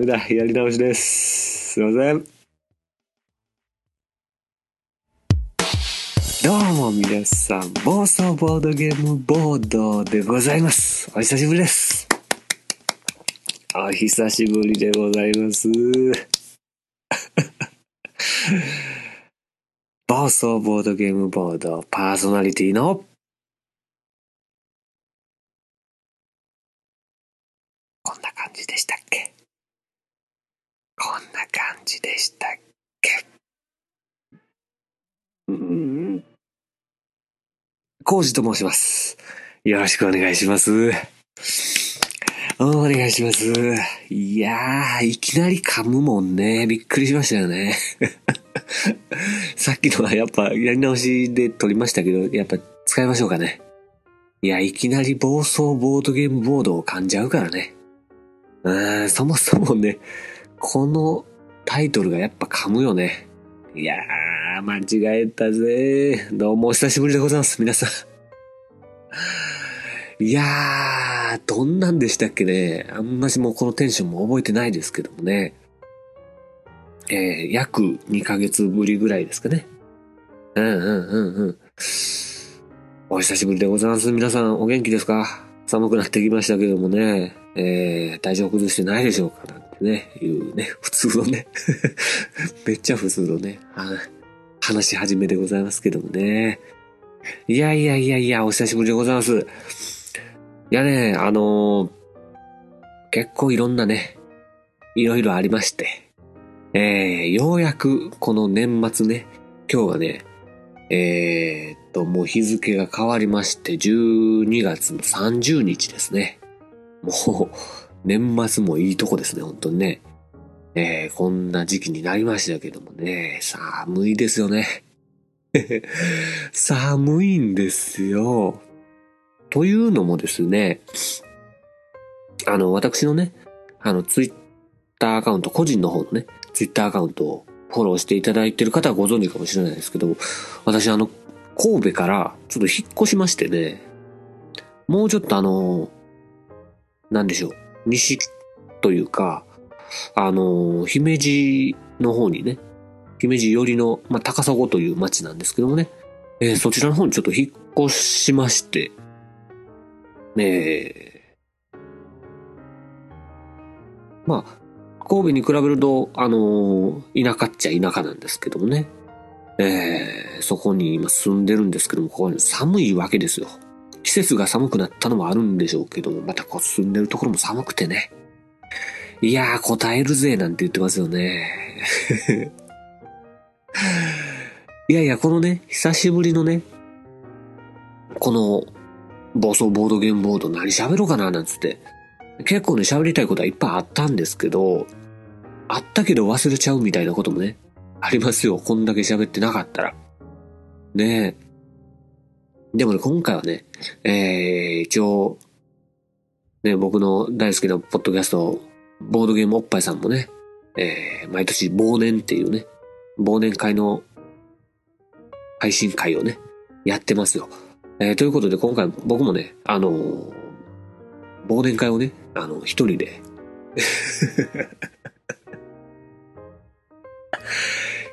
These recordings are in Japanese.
メだ。やり直しです。すいません。どうも皆さん、暴走ボードゲームボードでございます。お久しぶりです。お久しぶりでございます。暴走ボードゲームボードパーソナリティのこんな感じでしたっけこんな感じでしたっけうん。コウジと申します。よろしくお願いします。お願いします。いやー、いきなり噛むもん。ね。びっくりしましたよね。さっきのはやっぱやり直しで撮りましたけど、やっぱ使いましょうかね。いや、いきなり暴走ボードゲームボードを噛ん。じゃうからね。うん、そもそもね、このタイトルがやっぱ噛むよね。いやー、間違えたぜ。どうもお久しぶりでございます、皆さん。いやー、どんなんでしたっけね。あんましもうこのテンションも覚えてないですけどもね。えー、約2ヶ月ぶりぐらいですかね。うんうんうんうん。お久しぶりでございます。皆さんお元気ですか？寒くなってきましたけどもね。えー、体調崩してないでしょうか？なんてね、いうね、普通のね。めっちゃ普通のね、はい話し始めでございますけどもね。いやいやいやいや、お久しぶりでございます。いやね、あのー結構いろんなね、いろいろありまして、えー、ようやくこの年末ね、今日はね、えー、っと、もう日付が変わりまして、12月の30日ですね。もう、年末もいいとこですね、本当にね。えー、こんな時期になりましたけどもね、寒いですよね。寒いんですよ。というのもですね、あの、私のね、あの、ツイッターアカウント、個人の方のね、ツイッターアカウントをフォローしていただいている方はご存知かもしれないですけど、私あの、神戸からちょっと引っ越しましてね、もうちょっとあの、なんでしょう、西というか、あの、姫路の方にね、姫路寄りの、まあ、高砂という町なんですけどもね、えーそちらの方にちょっと引っ越しまして、ねえ、まあ、神戸に比べると、あのー田舎っちゃ田舎なんですけどもね。えーそこに今住んでるんですけども、ここ寒いわけですよ。季節が寒くなったのもあるんでしょうけども、またこう住んでるところも寒くてね。いやー、答えるぜ、なんて言ってますよね。いやいや、このね、久しぶりのね、この、暴走ボードゲームボード何喋ろうかな、なんつって。結構ね、喋りたいことはいっぱいあったんですけど、あったけど忘れちゃうみたいなこともね、ありますよ。こんだけ喋ってなかったら。ねえ。でもね、今回はね、えー、一応、ね、僕の大好きなポッドキャスト、ボードゲームおっぱいさんもね、えー、毎年忘年っていうね、忘年会の配信会をね、やってますよ。えー、ということで今回僕もね、あのー忘年会をね、あの、一人で。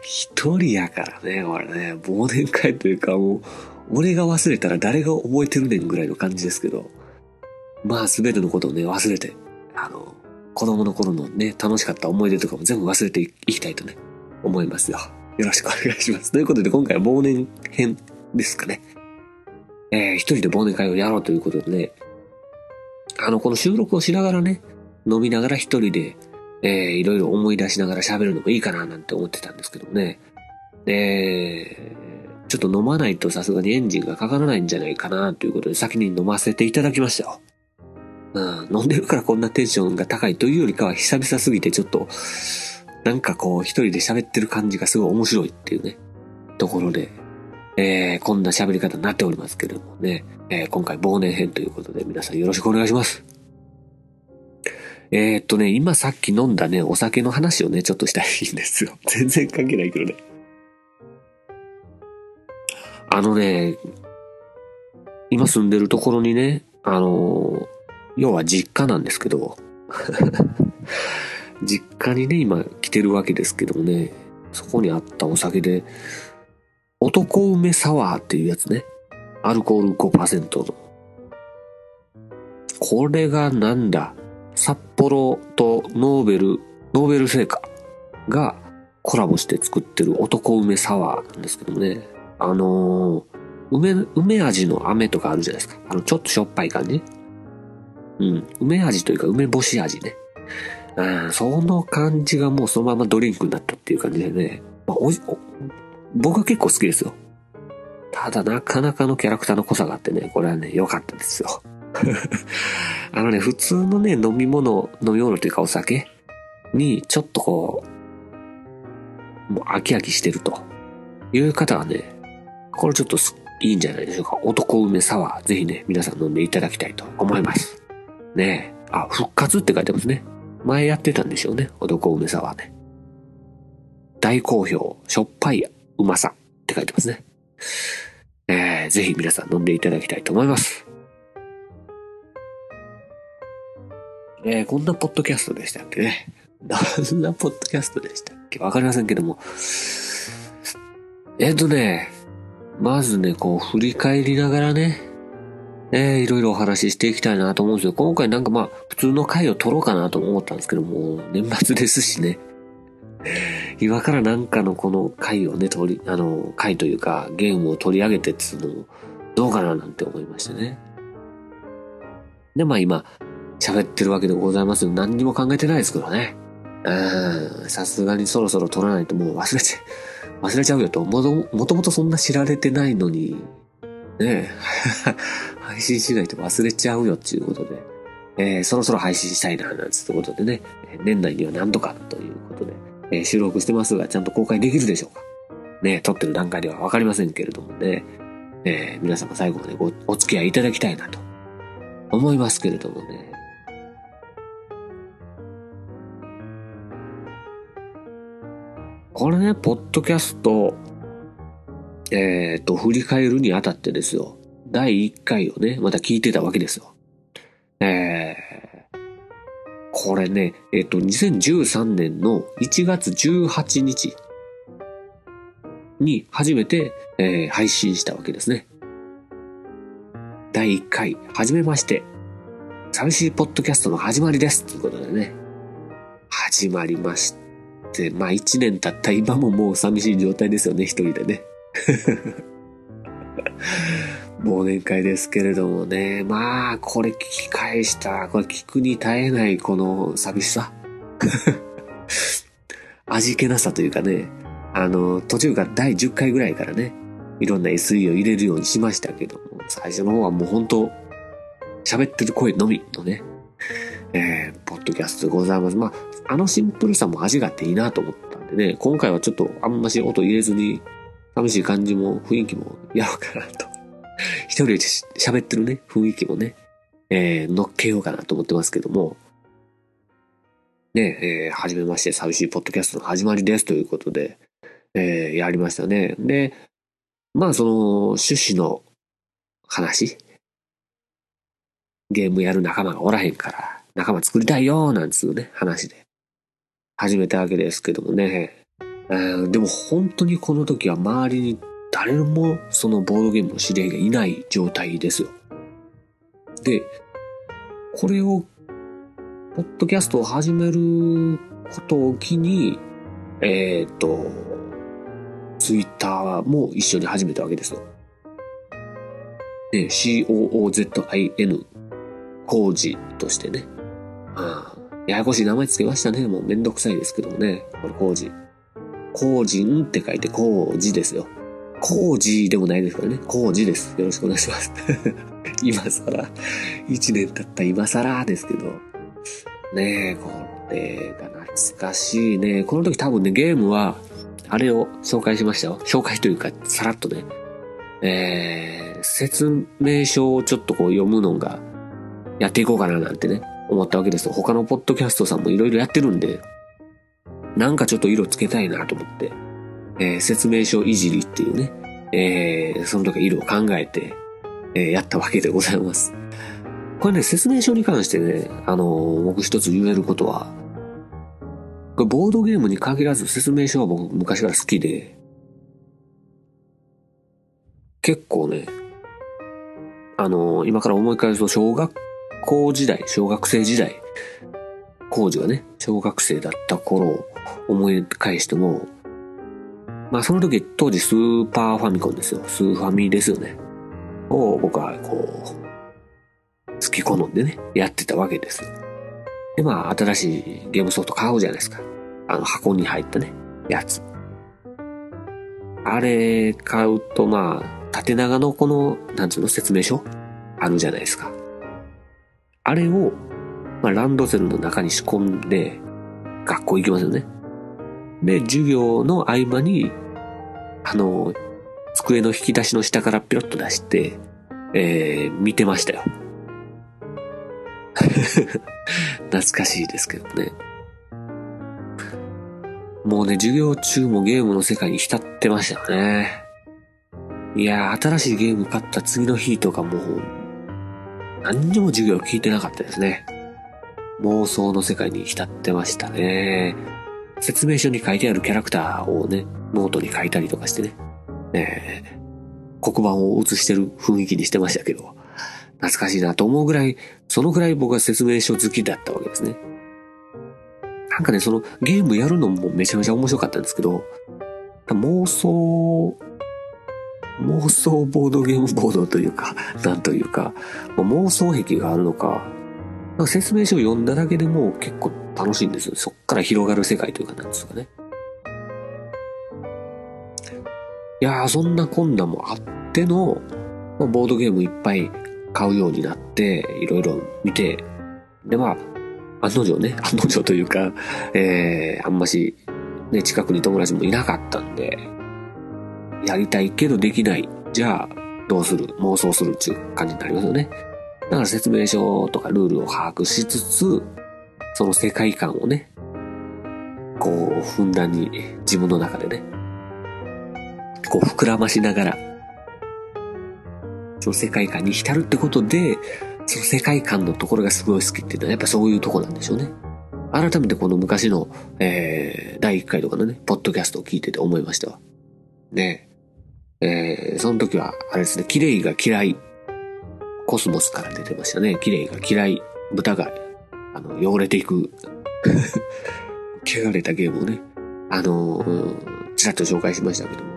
一人やからね、これね、忘年会というかもう、俺が忘れたら誰が覚えてるねんぐらいの感じですけど、まあ全てのことをね、忘れて、あの、子供の頃のね、楽しかった思い出とかも全部忘れていきたいとね、思いますよ。よろしくお願いします。ということで今回は忘年編ですかね。えー、一人で忘年会をやろうということでね、あの、この収録をしながらね、飲みながら一人で、えー、いろいろ思い出しながら喋るのもいいかななんて思ってたんですけどもね。えー、ちょっと飲まないとさすがにエンジンがかからないんじゃないかなということで先に飲ませていただきましたよ。うん、飲んでるからこんなテンションが高いというよりかは久々すぎてちょっと、なんかこう一人で喋ってる感じがすごい面白いっていうね、ところで、えー、こんな喋り方になっておりますけれどもね、えー、今回忘年編ということで皆さんよろしくお願いします。えー、っとね、今さっき飲んだね、お酒の話をね、ちょっとしたいんですよ。全然関係ないけどね。あのね、今住んでるところにね、あの、要は実家なんですけど、実家にね、今来てるわけですけどもね、そこにあったお酒で、男梅サワーっていうやつね。アルコール5%の。これがなんだ？札幌とノーベル、ノーベル製菓がコラボして作ってる男梅サワーなんですけどもね。あのー、梅、梅味の飴とかあるじゃないですか。あの、ちょっとしょっぱい感じ。うん。梅味というか梅干し味ね。うん、その感じがもうそのままドリンクになったっていう感じでね。まあ、おお僕は結構好きですよ。ただなかなかのキャラクターの濃さがあってね、これはね、良かったですよ。あのね、普通のね、飲み物、飲み物というかお酒に、ちょっとこう、もう飽き飽きしてるという方はね、これちょっといいんじゃないでしょうか。男梅サワー、ぜひね、皆さん飲んでいただきたいと思います。ねあ、復活って書いてますね。前やってたんでしょうね。男梅サワーね。大好評、しょっぱいうまさって書いてますね。えー、ぜひ皆さん飲んでいただきたいと思います。えー、こんなポッドキャストでしたっけね。どんなポッドキャストでしたっけわかりませんけども。えっ、ー、とね、まずね、こう振り返りながらね、えー、いろいろお話ししていきたいなと思うんですよ。今回なんかまあ、普通の回を撮ろうかなと思ったんですけども、年末ですしね。今からなんかのこの回をね、取り、あの、回というか、ゲームを取り上げてっていうのも、どうかななんて思いましてね。で、まあ今、喋ってるわけでございます。何にも考えてないですけどね。うん、さすがにそろそろ撮らないともう忘れちゃ、忘れちゃうよ。ともともとそんな知られてないのに、ね。え 配信しないと忘れちゃうよっていうことで、えー、そろそろ配信したいな、なんつうことでね、年内には何とかということで、えー、収録してますが、ちゃんと公開できるでしょうか。ね、撮ってる段階ではわかりませんけれどもね、えー、皆様最後までごお付き合いいただきたいなと思いますけれどもね。これね、ポッドキャスト、えっ、ー、と、振り返るにあたってですよ。第1回をね、また聞いてたわけですよ。えー、これね、えっ、ー、と、2013年の1月18日に初めて、えー、配信したわけですね。第1回、はじめまして。寂しいポッドキャストの始まりです。ということでね。始まりまして、まあ1年経った今ももう寂しい状態ですよね、一人でね。忘年会ですけれどもね。まあ、これ聞き返した。これ聞くに耐えないこの寂しさ。味気なさというかね。あの、途中から第10回ぐらいからね、いろんな SE を入れるようにしましたけど、最初の方はもう本当喋ってる声のみのね、えー、ポッドキャストでございます。まあ、あのシンプルさも味があっていいなと思ったんでね、今回はちょっとあんまし音入れずに、寂しい感じも雰囲気もやろうかなと。一人で喋ってるね、雰囲気もね、えー、乗っけようかなと思ってますけども、ね、えー、はじめまして、寂しいポッドキャストの始まりですということで、えー、やりましたね。で、まあその趣旨の話、ゲームやる仲間がおらへんから、仲間作りたいよなんつうね、話で。始めたわけですけどもね、えー、でも本当にこの時は周りに誰もそのボードゲームの知り合いがいない状態ですよ。で、これを、ポッドキャストを始めることを機に、えっ、ー、と、ツイッターも一緒に始めたわけですよ。で、COOZIN 工事としてね。ああややこしい名前つけましたね。もうめんどくさいですけどもね。これ、工事。工人って書いて工事ですよ。工事でもないですからね。工事です。よろしくお願いします。今更、一年経った今更ですけど。ねえ、これが懐かしいね。この時多分ね、ゲームは、あれを紹介しましたよ。紹介というか、さらっとね。えー、説明書をちょっとこう読むのが、やっていこうかななんてね、思ったわけです。他のポッドキャストさんもいろいろやってるんで、なんかちょっと色つけたいなと思って、えー、説明書いじりっていうね、えー、その時色を考えて、えー、やったわけでございます。これね、説明書に関してね、あのー、僕一つ言えることは、これボードゲームに限らず説明書は僕昔から好きで、結構ね、あのー、今から思い返すと小学校時代、小学生時代、工事がね、小学生だった頃思い返しても、まあその時当時スーパーファミコンですよ。スーファミですよね。を僕はこう、好き好んでね、やってたわけです。でまあ新しいゲームソフト買うじゃないですか。あの箱に入ったね、やつ。あれ買うとまあ、縦長のこの、なんつうの説明書？あるじゃないですか。あれを、まあ、ランドセルの中に仕込んで、学校行きますよね。で、授業の合間に、あの、机の引き出しの下からピロッと出して、えー、見てましたよ。懐かしいですけどね。もうね、授業中もゲームの世界に浸ってましたよね。いやー、新しいゲーム買った次の日とかもう、何にも授業聞いてなかったですね。妄想の世界に浸ってましたね。説明書に書いてあるキャラクターをね、ノートに書いたりとかしてね、えー、黒板を写してる雰囲気にしてましたけど、懐かしいなと思うぐらい、そのぐらい僕は説明書好きだったわけですね。なんかね、そのゲームやるのもめちゃめちゃ面白かったんですけど、妄想、妄想ボードゲームボードというか、なんというか、妄想癖があるのか、説明書を読んだだけでも結構楽しいんですよ。そっから広がる世界というかなんですかね。いや、そんな困難もあっての、ま、ボードゲームいっぱい買うようになって、いろいろ見て、で、まあ、案の定ね、案の定というか、えー、あんまし、ね、近くに友達もいなかったんで、やりたいけどできない。じゃあ、どうする？妄想するっていう感じになりますよね。だから説明書とかルールを把握しつつ、その世界観をね、こう、ふんだんに自分の中でね、こう膨らましながら、その世界観に浸るってことで、その世界観のところがすごい好きっていうのはやっぱそういうとこなんでしょうね。改めてこの昔の、えー、第1回とかのね、ポッドキャストを聞いてて思いましたわ。ねえー、その時は、あれですね、綺麗が嫌いコスモスから出てましたね。綺麗が嫌い。豚が、あの、汚れていく。汚れたゲームをね、あの、ちらっと紹介しましたけども。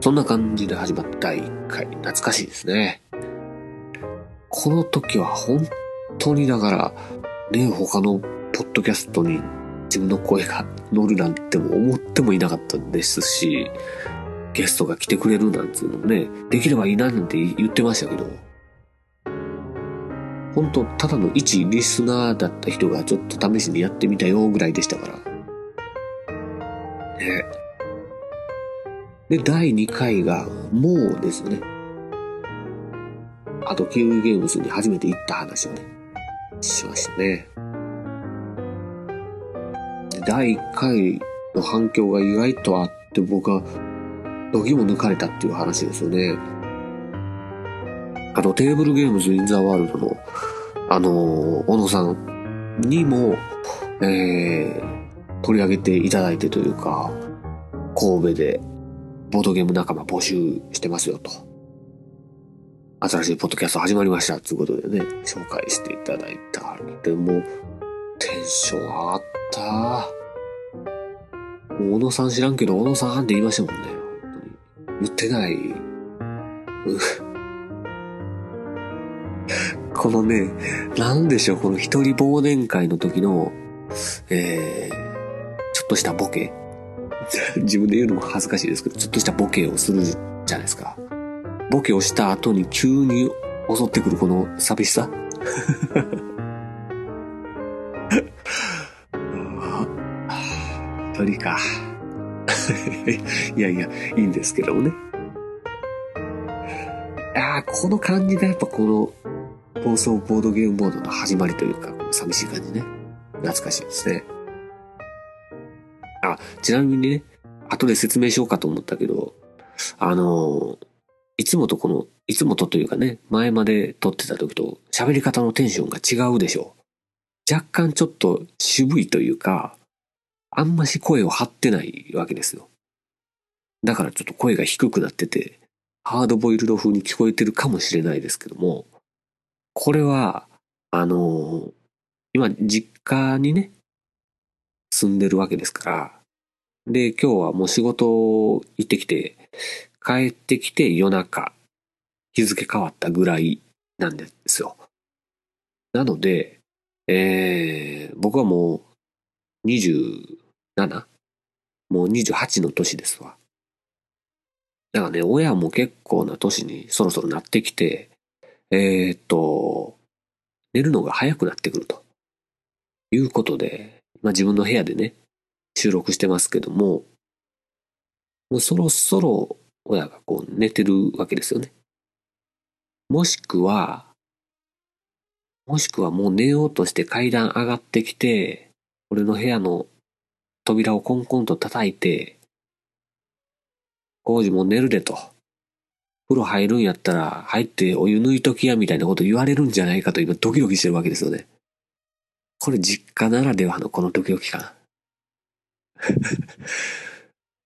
そんな感じで始まった第1回。懐かしいですね。この時は本当にだから、ね、他のポッドキャストに自分の声が乗るなんても思ってもいなかったですし、ゲストが来てくれるなんつうのね、できればいいななんて言ってましたけど、本当ただの一リスナーだった人がちょっと試しにやってみたよぐらいでしたから。ね。で、第2回が、もうですね。あと、キウイゲームズに初めて行った話をね、しましたね。で第1回の反響が意外とあって僕は度肝抜かれたっていう話ですよね。あの、テーブルゲームズ・イン・ザ・ワールドの、あの、小野さんにも、えー、取り上げていただいてというか、神戸でボードゲーム仲間募集してますよと。新しいポッドキャスト始まりましたということでね、紹介していただいた。でも、テンション上がった。小野さん知らんけど、小野さんって言いましたもんね。言ってない。このね、なんでしょう、この一人忘年会の時の、えー、ちょっとしたボケ。自分で言うのも恥ずかしいですけど、ちょっとしたボケをするじゃないですか。ボケをした後に急に襲ってくるこの寂しさ。一人か。いやいや、いいんですけどもね。ああ、この感じがやっぱこの放送ボードゲームボードの始まりというか、寂しい感じね。懐かしいですね。あ、ちなみにね、後で説明しようかと思ったけど、あのいつもとこの、いつもとというかね、前まで撮ってた時と喋り方のテンションが違うでしょう。若干ちょっと渋いというか、あんまし声を張ってないわけですよ。だからちょっと声が低くなってて、ハードボイルド風に聞こえてるかもしれないですけども、これは、あの今実家にね、住んでるわけですから、で、今日はもう仕事行ってきて、帰ってきて夜中、日付変わったぐらいなんですよ。なので、えー、僕はもう 27? もう28の年ですわ。だからね、親も結構な年にそろそろなってきて、えー、っと、寝るのが早くなってくると。いうことで、まあ自分の部屋でね、収録してますけども、もうそろそろ親がこう寝てるわけですよね。もしくは、もしくはもう寝ようとして階段上がってきて、俺の部屋の扉をコンコンと叩いて、工事も寝るでと。風呂入るんやったら入ってお湯抜いときやみたいなこと言われるんじゃないかと今ドキドキしてるわけですよね。これ実家ならではのこのドキドキ感。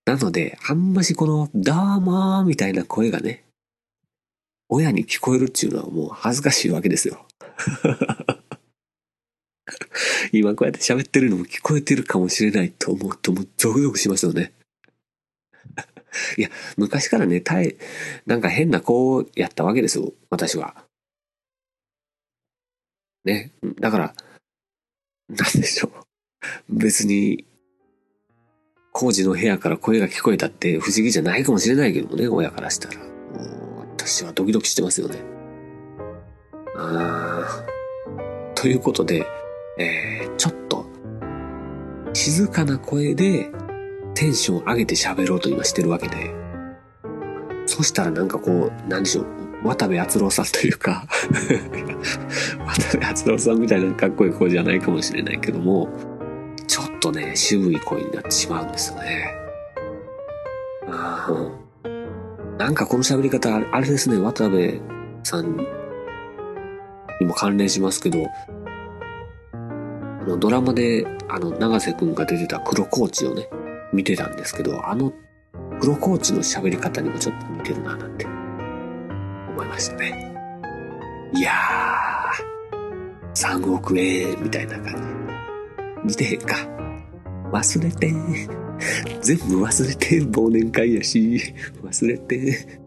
なので、あんましこの、どうもーみたいな声がね、親に聞こえるっていうのはもう恥ずかしいわけですよ。今こうやって喋ってるのも聞こえてるかもしれないと思うともうゾクゾクしますよね。いや、昔からね、たい、なんか変な子やったわけですよ、私は。ね。だから、なんでしょう。別に、工事の部屋から声が聞こえたって不思議じゃないかもしれないけどもね、親からしたら。もう私はドキドキしてますよね。あーということで、えー、ちょっと、静かな声でテンション上げて喋ろうと今してるわけで。そしたらなんかこう、なんでしょう、渡部篤郎さんというか 渡部篤郎さんみたいなかっこいい声じゃないかもしれないけども、ちょっとね、渋い声になってしまうんですよね。あなんかこの喋り方、あれですね、渡部さんにも関連しますけど、あのドラマで、あの、長瀬くんが出てた黒コーチをね、見てたんですけど、あの黒コーチの喋り方にもちょっと似てるな、なんて思いましたね。いやー、3億円みたいな感じ。似てへんか。忘れて。全部忘れて、忘年会やし、忘れて。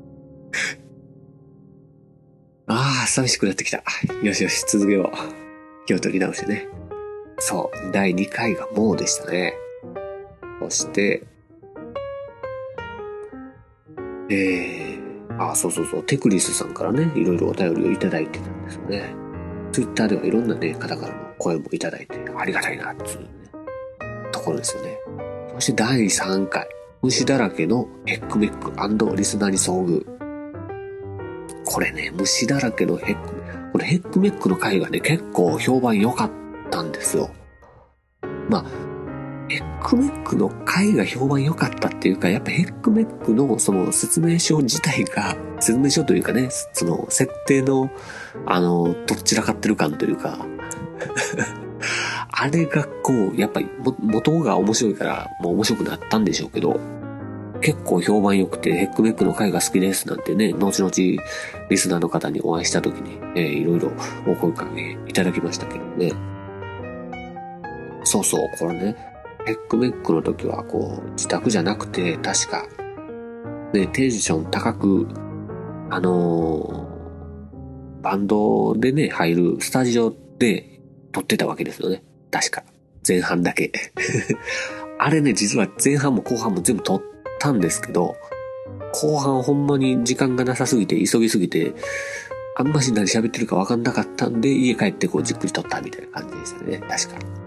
ああ、寂しくなってきた。よしよし、続けよう。気を取り直してね。そう、第2回がもうでしたね。そして、えー、あ、そうそうそう、テクリスさんからね、いろいろお便りをいただいてたんですよね。ツイッターではいろんなね、方からの声もいただいて、ありがたいな、っていうね、ところですよね。そして第3回、虫だらけのヘックメックリスナーに遭遇。これね、虫だらけのヘック、これヘックメックの回がね、結構評判良かったんですよ。まあ、ヘックメックの回が評判良かったっていうか、やっぱヘックメックのその説明書自体が、説明書というかね、その設定の、あの、どっちらかってる感というか、あれがこう、やっぱり元が面白いから、もう面白くなったんでしょうけど、結構評判良くて、ヘックメックの回が好きですなんてね、後々リスナーの方にお会いした時に、えー、いろいろお声かけいただきましたけどね。そうそう、これね、ヘックメックの時はこう、自宅じゃなくて、確か、ね、テンション高く、あのー、バンドでね、入るスタジオで撮ってたわけですよね。確か。前半だけ。あれね、実は前半も後半も全部撮ったんですけど、後半ほんまに時間がなさすぎて、急ぎすぎて、あんまし何喋ってるか分かんなかったんで、家帰ってこうじっくり撮ったみたいな感じでしたね。確か。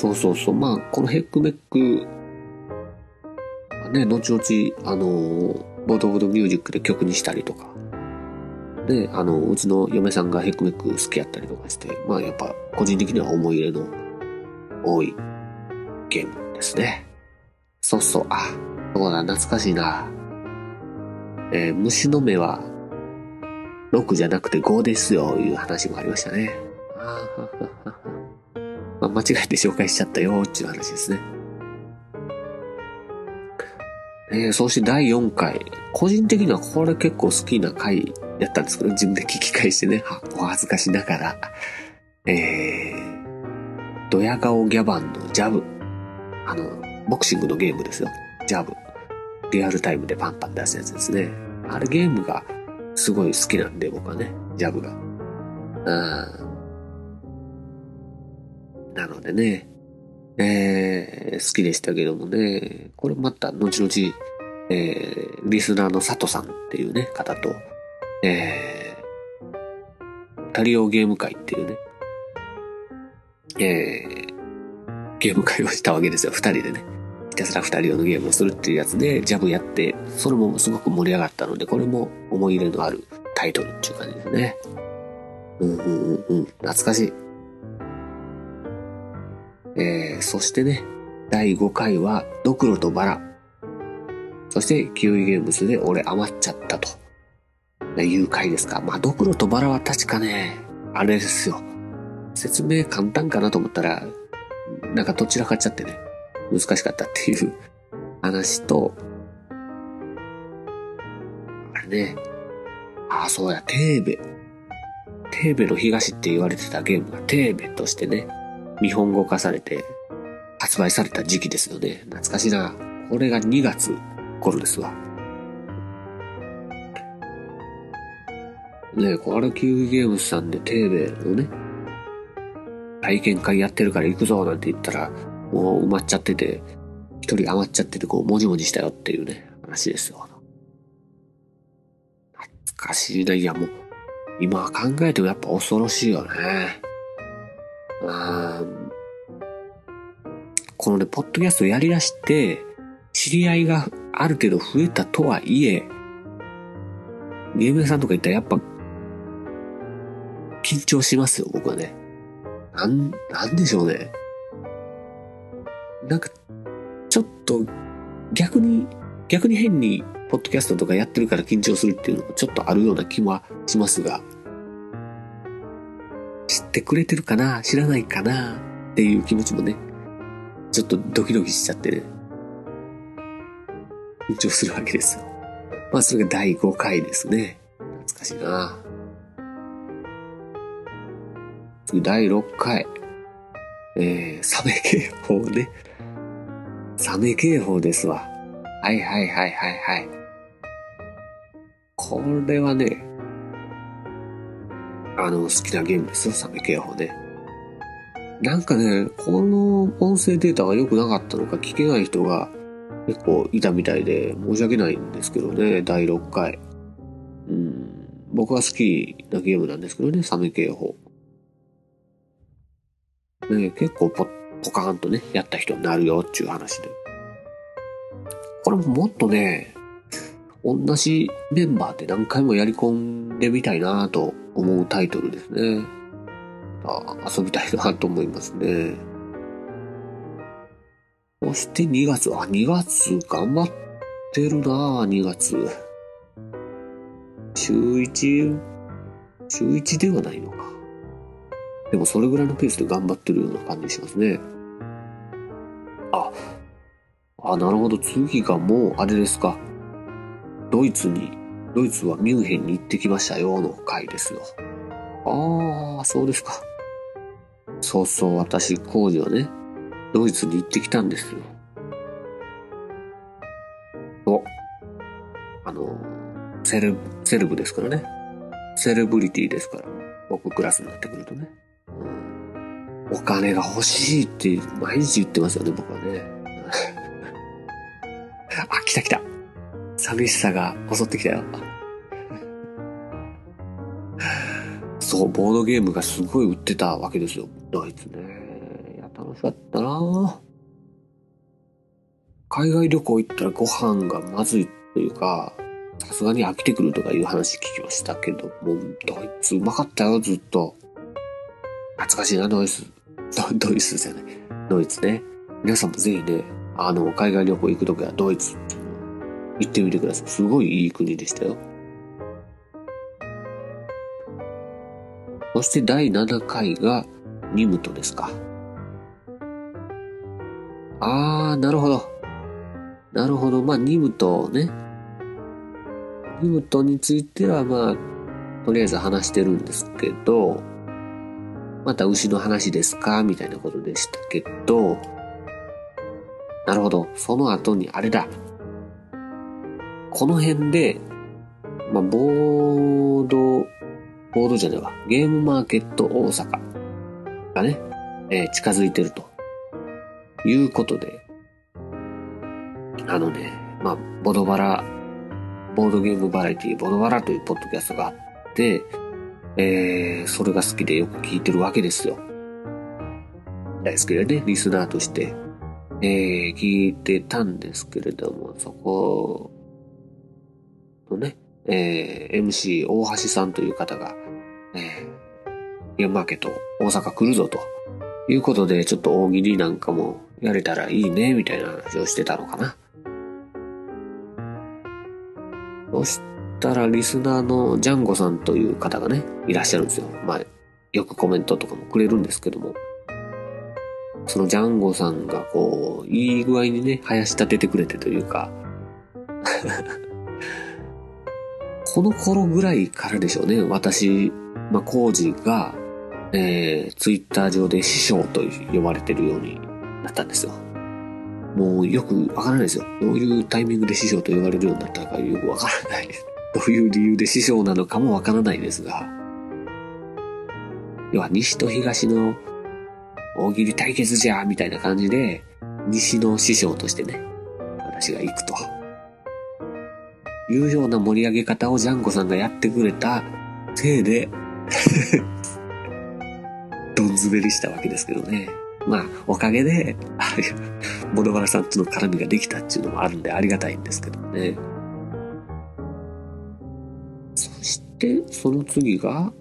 そうそうそう。まあ、このヘックメック、ね、後々、あの、ボードボードミュージックで曲にしたりとか、で、あの、うちの嫁さんがヘックメック好きやったりとかして、まあやっぱ個人的には思い入れの多いゲームですね。そうそう、あ、そうだ、懐かしいな。えー、虫の目は6じゃなくて5ですよ、いう話もありましたね。まあ、間違えて紹介しちゃったよ、っていう話ですね。えー、そして第4回。個人的にはこれ結構好きな回やったんですけど、自分で聞き返してね、はお恥ずかしながら。えー、ドヤ顔ギャバンのジャブ。あの、ボクシングのゲームですよ。ジャブ。リアルタイムでパンパン出すやつですね。あれゲームがすごい好きなんで、僕はね、ジャブが。うん。なのでね、えー、好きでしたけどもね、これまた後々、えー、リスナーの佐藤さんっていうね、方と、えー、タリオゲーム会っていうね、えー、ゲーム会をしたわけですよ、二人でね。ひたすら二人用のゲームをするっていうやつで、ジャブやって、それもすごく盛り上がったので、これも思い入れのあるタイトルっていう感じですね。うんうんうんうん、懐かしい。えー、そしてね、第5回は、ドクロとバラ。そして、キウイゲームズで俺余っちゃったと。いう回ですか。まあ、ドクロとバラは確かね、あれですよ。説明簡単かなと思ったら、なんかどちらかっちゃってね、難しかったっていう 話と、あれね、ああ、そうや、テーベ。テーベの東って言われてたゲームがテーベとしてね、日本語化されて発売された時期ですよね。懐かしいな。これが2月頃ですわ。ねこれキウイゲームズさんでテーベのね、体験会やってるから行くぞなんて言ったら、もう埋まっちゃってて、一人余っちゃってて、こう、もじもじしたよっていうね、話ですよ。懐かしいな。いや、もう、今考えてもやっぱ恐ろしいよね。このね、ポッドキャストやりだして、知り合いがある程度増えたとはいえ、ゲーム屋さんとか行ったらやっぱ、緊張しますよ、僕はね。なん、なんでしょうね。なんか、ちょっと、逆に、逆に変に、ポッドキャストとかやってるから緊張するっていうのもちょっとあるような気はしますが、ってくれてるかな？知らないかな？っていう気持ちもね、ちょっとドキドキしちゃってね、緊張するわけですよ。まあそれが第5回ですね。懐かしいな次第6回。えー、サメ警報ね。サメ警報ですわ。はいはいはいはいはい。これはね、あの、好きなゲームですよ、サメ警報ね。なんかね、この音声データが良くなかったのか聞けない人が結構いたみたいで申し訳ないんですけどね、第6回。うん、僕は好きなゲームなんですけどね、サメ警報。ね、結構ポポカーンとね、やった人になるよっていう話で。これももっとね、同じメンバーで何回もやり込んでみたいなと思うタイトルですね。あ遊びたいなと思いますね。そして2月、あ、2月頑張ってるな2月。週1、週1ではないのか。でもそれぐらいのペースで頑張ってるような感じしますね。あ、あ、なるほど。次がもう、あれですか。ドイツに、ドイツはミュンヘンに行ってきましたよの回ですよ。ああ、そうですか。そうそう、私、工事はね、ドイツに行ってきたんですよ。お、あの、セル、セレブですからね。セレブリティですから。僕クラスになってくるとね。お金が欲しいって毎日言ってますよね、僕はね。あ、来た来た。寂しさが襲ってきたよ。そう、ボードゲームがすごい売ってたわけですよ。ドイツね。いや、楽しかったな海外旅行行ったらご飯がまずいというか、さすがに飽きてくるとかいう話聞きましたけども、ドイツうまかったよ、ずっと。懐かしいな、ドイツ。ドイツじゃない。ドイツね。皆さんもぜひね、あの、海外旅行行くときはドイツ行ってみてください。すごいいい国でしたよ。そして第7回がニムトですか。あー、なるほど。なるほど。まあ、ニムトね。ニムトについては、まあ、とりあえず話してるんですけど、また牛の話ですか？みたいなことでしたけど、なるほど。その後にあれだ。この辺で、まあ、ボード、ボードじゃないわ。ゲームマーケット大阪がね、えー、近づいてると。いうことで、あのね、まあ、ボドバラ、ボードゲームバラエティ、ボドバラというポッドキャストがあって、えー、それが好きでよく聞いてるわけですよ。大好きでね、リスナーとして、えー、聞いてたんですけれども、そこのね、えー、MC 大橋さんという方が、えー、ゲームマーケット大阪来るぞということで、ちょっと大喜利なんかもやれたらいいね、みたいな話をしてたのかな。そしたら、リスナーのジャンゴさんという方がね、いらっしゃるんですよ。まあ、よくコメントとかもくれるんですけども。そのジャンゴさんがこう、いい具合にね、林立ててくれてというかこの頃ぐらいからでしょうね。私、まあ、コージが、えー、ツイッター上で師匠と呼ばれてるようになったんですよ。もうよくわからないですよ。どういうタイミングで師匠と呼ばれるようになったかよくわからないです。どういう理由で師匠なのかもわからないですが、要は西と東の大喜利対決じゃみたいな感じで、西の師匠としてね、私が行くと。いうような盛り上げ方をジャンコさんがやってくれたせいで どん詰めりしたわけですけどね。まあ、おかげで、ああいう、モノマラさんとの絡みができたっていうのもあるんでありがたいんですけどね。そして、その次が、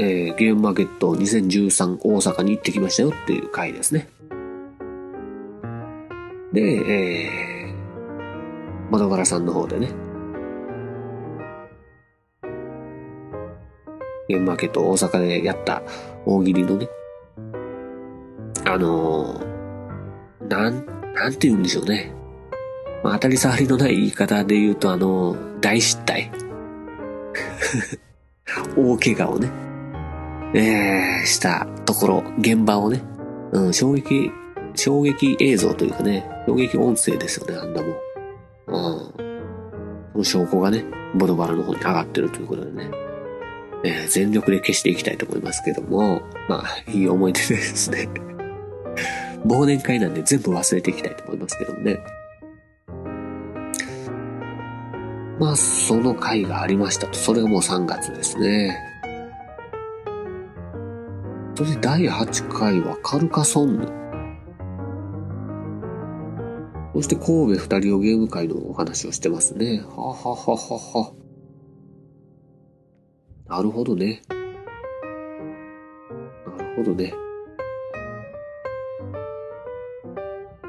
えー、ゲームマーケット2013大阪に行ってきましたよっていう回ですね。で、えー、窓柄さんの方でね、ゲームマーケット大阪でやった大喜利のね、あのー、なん、なんて言うんでしょうね。まあ、当たり障りのない言い方で言うと、あのー、大失態。大怪我をね、えー、したところ、現場をね、うん、衝撃、衝撃映像というかね、衝撃音声ですよね、あんなもん。うん。その証拠がね、ボドバラの方に上がってるということでね、えー、全力で消していきたいと思いますけども、まあ、いい思い出ですね。忘年会なんで全部忘れていきたいと思いますけどもね。まあ、その回がありましたと。それがもう3月ですね。そして第8回はカルカソンヌ。そして神戸二人をゲーム会のお話をしてますね。ははははは。なるほどね。なるほどね。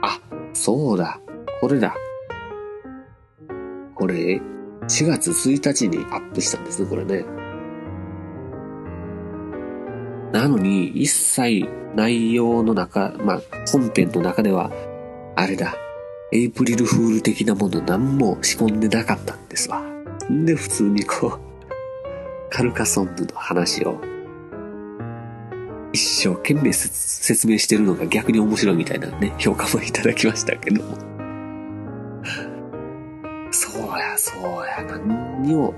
あ、そうだ。これだ。これ、4月1日にアップしたんですね、これね。なのに、一切内容の中、まあ、本編の中では、あれだ、エイプリルフール的なもの何も仕込んでなかったんですわ。んで、普通にこう、カルカソンヌの話を一生懸命説明してるのが逆に面白いみたいなね、評価もいただきましたけども。そうや、そうや、何にも。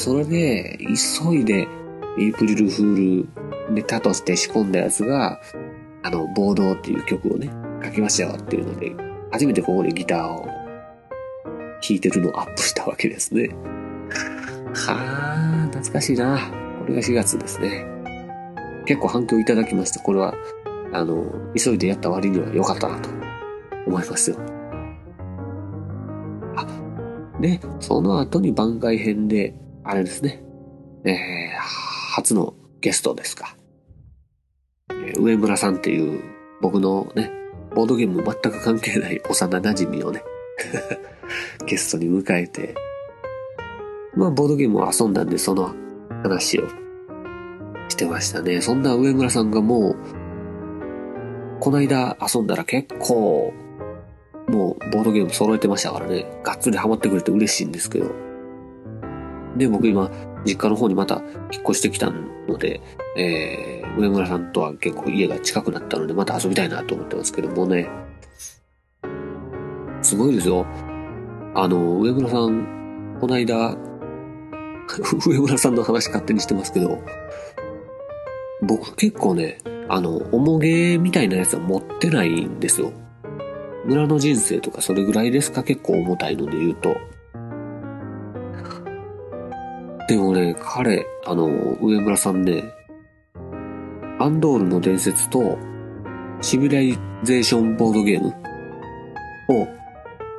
そ。れで、急いで、エイプリルフールネタとして仕込んだやつが、あの、ボードっていう曲をね、書きましたよっていうので、初めてここでギターを弾いてるのをアップしたわけですね。はあ、懐かしいな。これが4月ですね。結構反響いただきまして、これは、あの、急いでやった割には良かったなと思いますよ。あ、で、その後に番外編で、あれですね、えー、初のゲストですか。上村さんっていう僕のね、ボードゲーム全く関係ない幼馴染をね、ゲストに迎えて、まあボードゲームを遊んだんでその話をしてましたね。そんな上村さんがもう、こないだ遊んだら結構、もうボードゲーム揃えてましたからね。がっつりハマってくれて嬉しいんですけど。で、僕今、実家の方にまた引っ越してきたので、えー、上村さんとは結構家が近くなったので、また遊びたいなと思ってますけどもね。すごいですよ。あの、上村さん、こないだ、上村さんの話勝手にしてますけど、僕結構ね、あの、重げみたいなやつは持ってないんですよ。村の人生とかそれぐらいですか結構重たいので言うと。でもね、彼、あの、上村さんね、アンドールの伝説と、シビライゼーションボードゲームを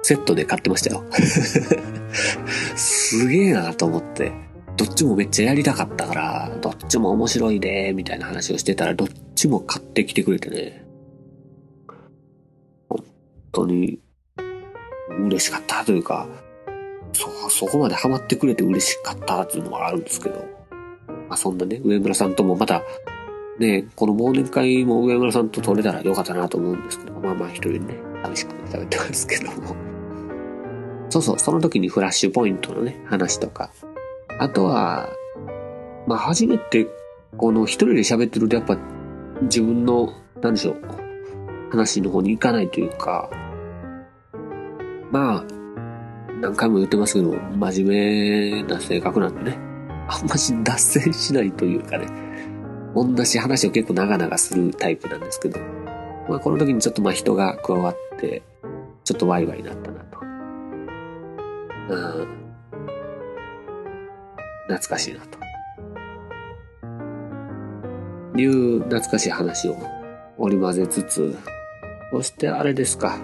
セットで買ってましたよ。すげえなと思って。どっちもめっちゃやりたかったから、どっちも面白いで、みたいな話をしてたら、どっちも買ってきてくれてね。本当に、嬉しかったというか、そ、そこまでハマってくれて嬉しかったっていうのはあるんですけど。まあそんなね、上村さんともまた、ね、この忘年会も上村さんと撮れたらよかったなと思うんですけど、まあまあ一人でね、寂しく喋ってますけども。そうそう、その時にフラッシュポイントのね、話とか。あとは、まあ初めて、この一人で喋ってるとやっぱ自分の、なんでしょう、話の方に行かないというか、まあ、何回も言ってますけど、真面目な性格なんでね、あんまし脱線しないというかね、同じ話を結構長々するタイプなんですけど、まあこの時にちょっとまあ人が加わって、ちょっとワイワイになったなと。うん。懐かしいなと。いう懐かしい話を織り交ぜつつ、そしてあれですか。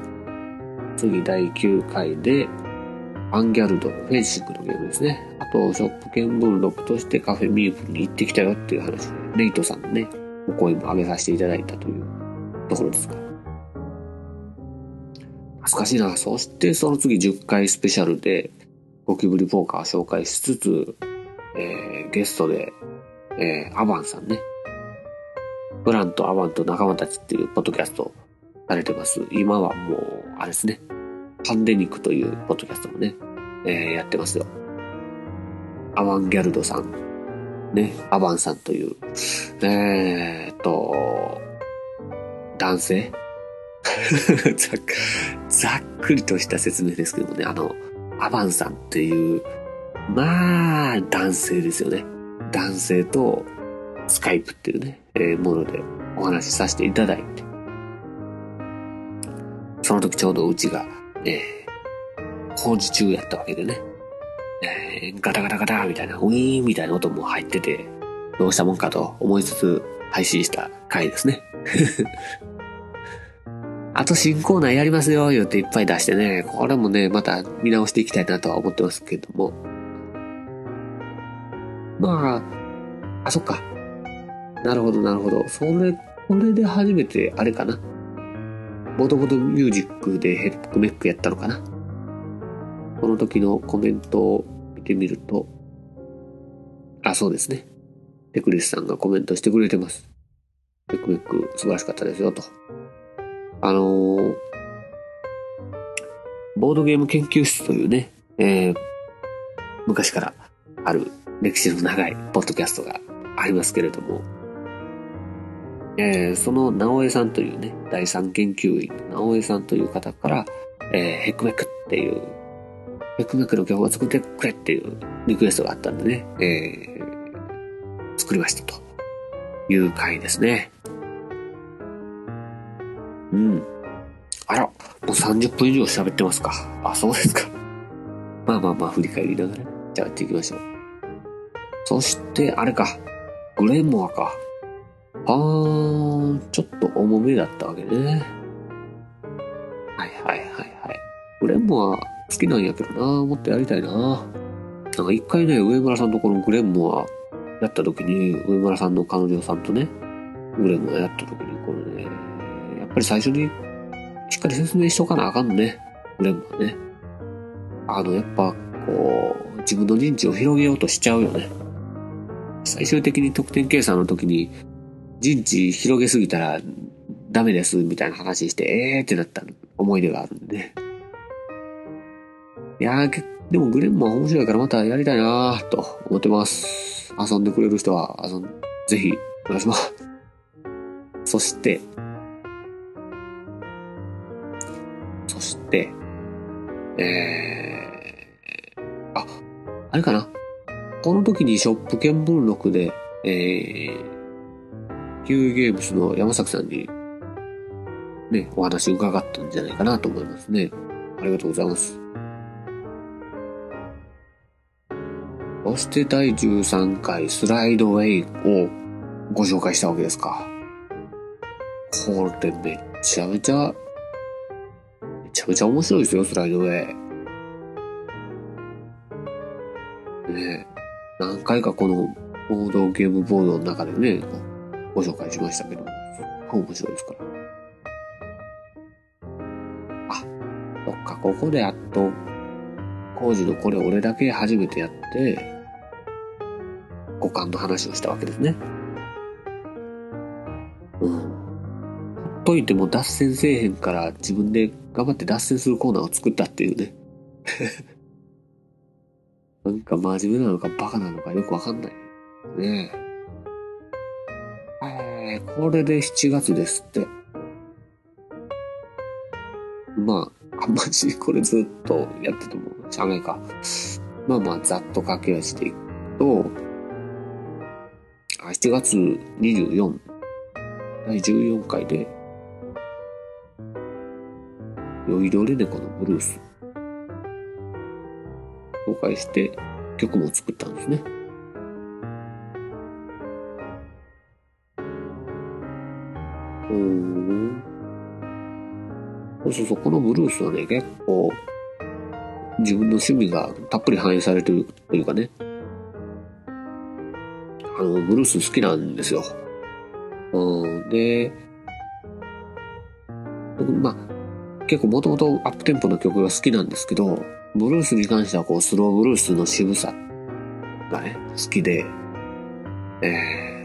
次第9回で、アンギャルド、フェンシングのゲームですね。あと、ショップ見聞録としてカフェミープに行ってきたよっていう話で、レイトさんのね、お声も上げさせていただいたというところですか。恥ずかしいな。そしてその次10回スペシャルで、ゴキブリポーカー紹介しつつ、えー、ゲストで、えー、アバンさんね。ブランとアバンと仲間たちっていうポッドキャストされてます。今はもう、あれですね。パンデニックというポッドキャストもね、えー、やってますよ。アバンギャルドさん、ね、アバンさんという、えー、っと、男性？ざっざっくりとした説明ですけどもね、あの、アバンさんっていう、まあ、男性ですよね。男性とスカイプっていうね、えー、ものでお話しさせていただいて、その時ちょうどうちがえー、工事中やったわけでね、えー、ガタガタガタみたいな、ウィーンみたいな音も入ってて、どうしたもんかと思いつつ配信した回ですね。あと新コーナーやりますよ、言っていっぱい出してね、これもね、また見直していきたいなとは思ってますけども。まあ、あ、そっか。なるほど、なるほど。それ、これで初めて、あれかな。ボトボトミュージックでヘックメックやったのかな？この時のコメントを見てみると、あ、そうですね。テクリスさんがコメントしてくれてます。ヘックメック素晴らしかったですよ、と。あのー、ボードゲーム研究室というね、えー、昔からある歴史の長いポッドキャストがありますけれども、えー、その直江さんというね、第三研究員の直江さんという方から、えー、ヘクメクっていう、ヘクメクの曲を作ってくれっていうリクエストがあったんでね、えー、作りましたという回ですね。うん。あら、もう30分以上喋ってますか。あ、そうですか。まあまあまあ、振り返りながら、じゃあやっていきましょう。そして、あれか。グレンモアか。あー、ちょっと重めだったわけね。はいはいはいはい。グレンモア好きなんやけどな。もっとやりたいな。なんか一回ね、上村さんとこのグレンモアやった時に、上村さんの彼女さんとね、グレンモアやった時に、これね、やっぱり最初にしっかり説明しとかなあかんね。グレンモアね。あの、やっぱ、こう、自分の認知を広げようとしちゃうよね。最終的に得点計算の時に、陣地広げすぎたらダメですみたいな話して、えーってなった思い出があるんで。いやー、でもグレンも面白いからまたやりたいなーと思ってます。遊んでくれる人は遊ん、ぜひお願いします。そして、そして、えー、あ、あれかな。この時にショップ見聞録で、えー、キューゲームスの山崎さんに、ね、お話伺ったんじゃないかなと思いますね。ありがとうございます。そして第13回スライドウェイをご紹介したわけですか。これめちゃめちゃ、めちゃめちゃ面白いですよ、スライドウェイ。ね何回かこのボードゲームボードの中でね、ご紹介しましたけど、面白いですか？ら。あ、そっか、ここでやっと、工事のこれ俺だけ初めてやって、五感の話をしたわけですね。うん。ほっといても脱線せえへんから自分で頑張って脱線するコーナーを作ったっていうね。なんか真面目なのかバカなのかよくわかんない。ねえ。これで7月ですって。まあ、あんまりこれずっとやっててもしゃあないか。まあまあ、ざっと駆け足でいくと、7月24、第14回で、酔いどれ猫のブルース、紹介して曲も作ったんですね。そうそうそう、このブルースはね、結構、自分の趣味がたっぷり反映されてるというかね、あの、ブルース好きなんですよ。うん、で、まあ、結構もともとアップテンポの曲が好きなんですけど、ブルースに関してはこう、スローブルースの渋さがね、好きで、えー、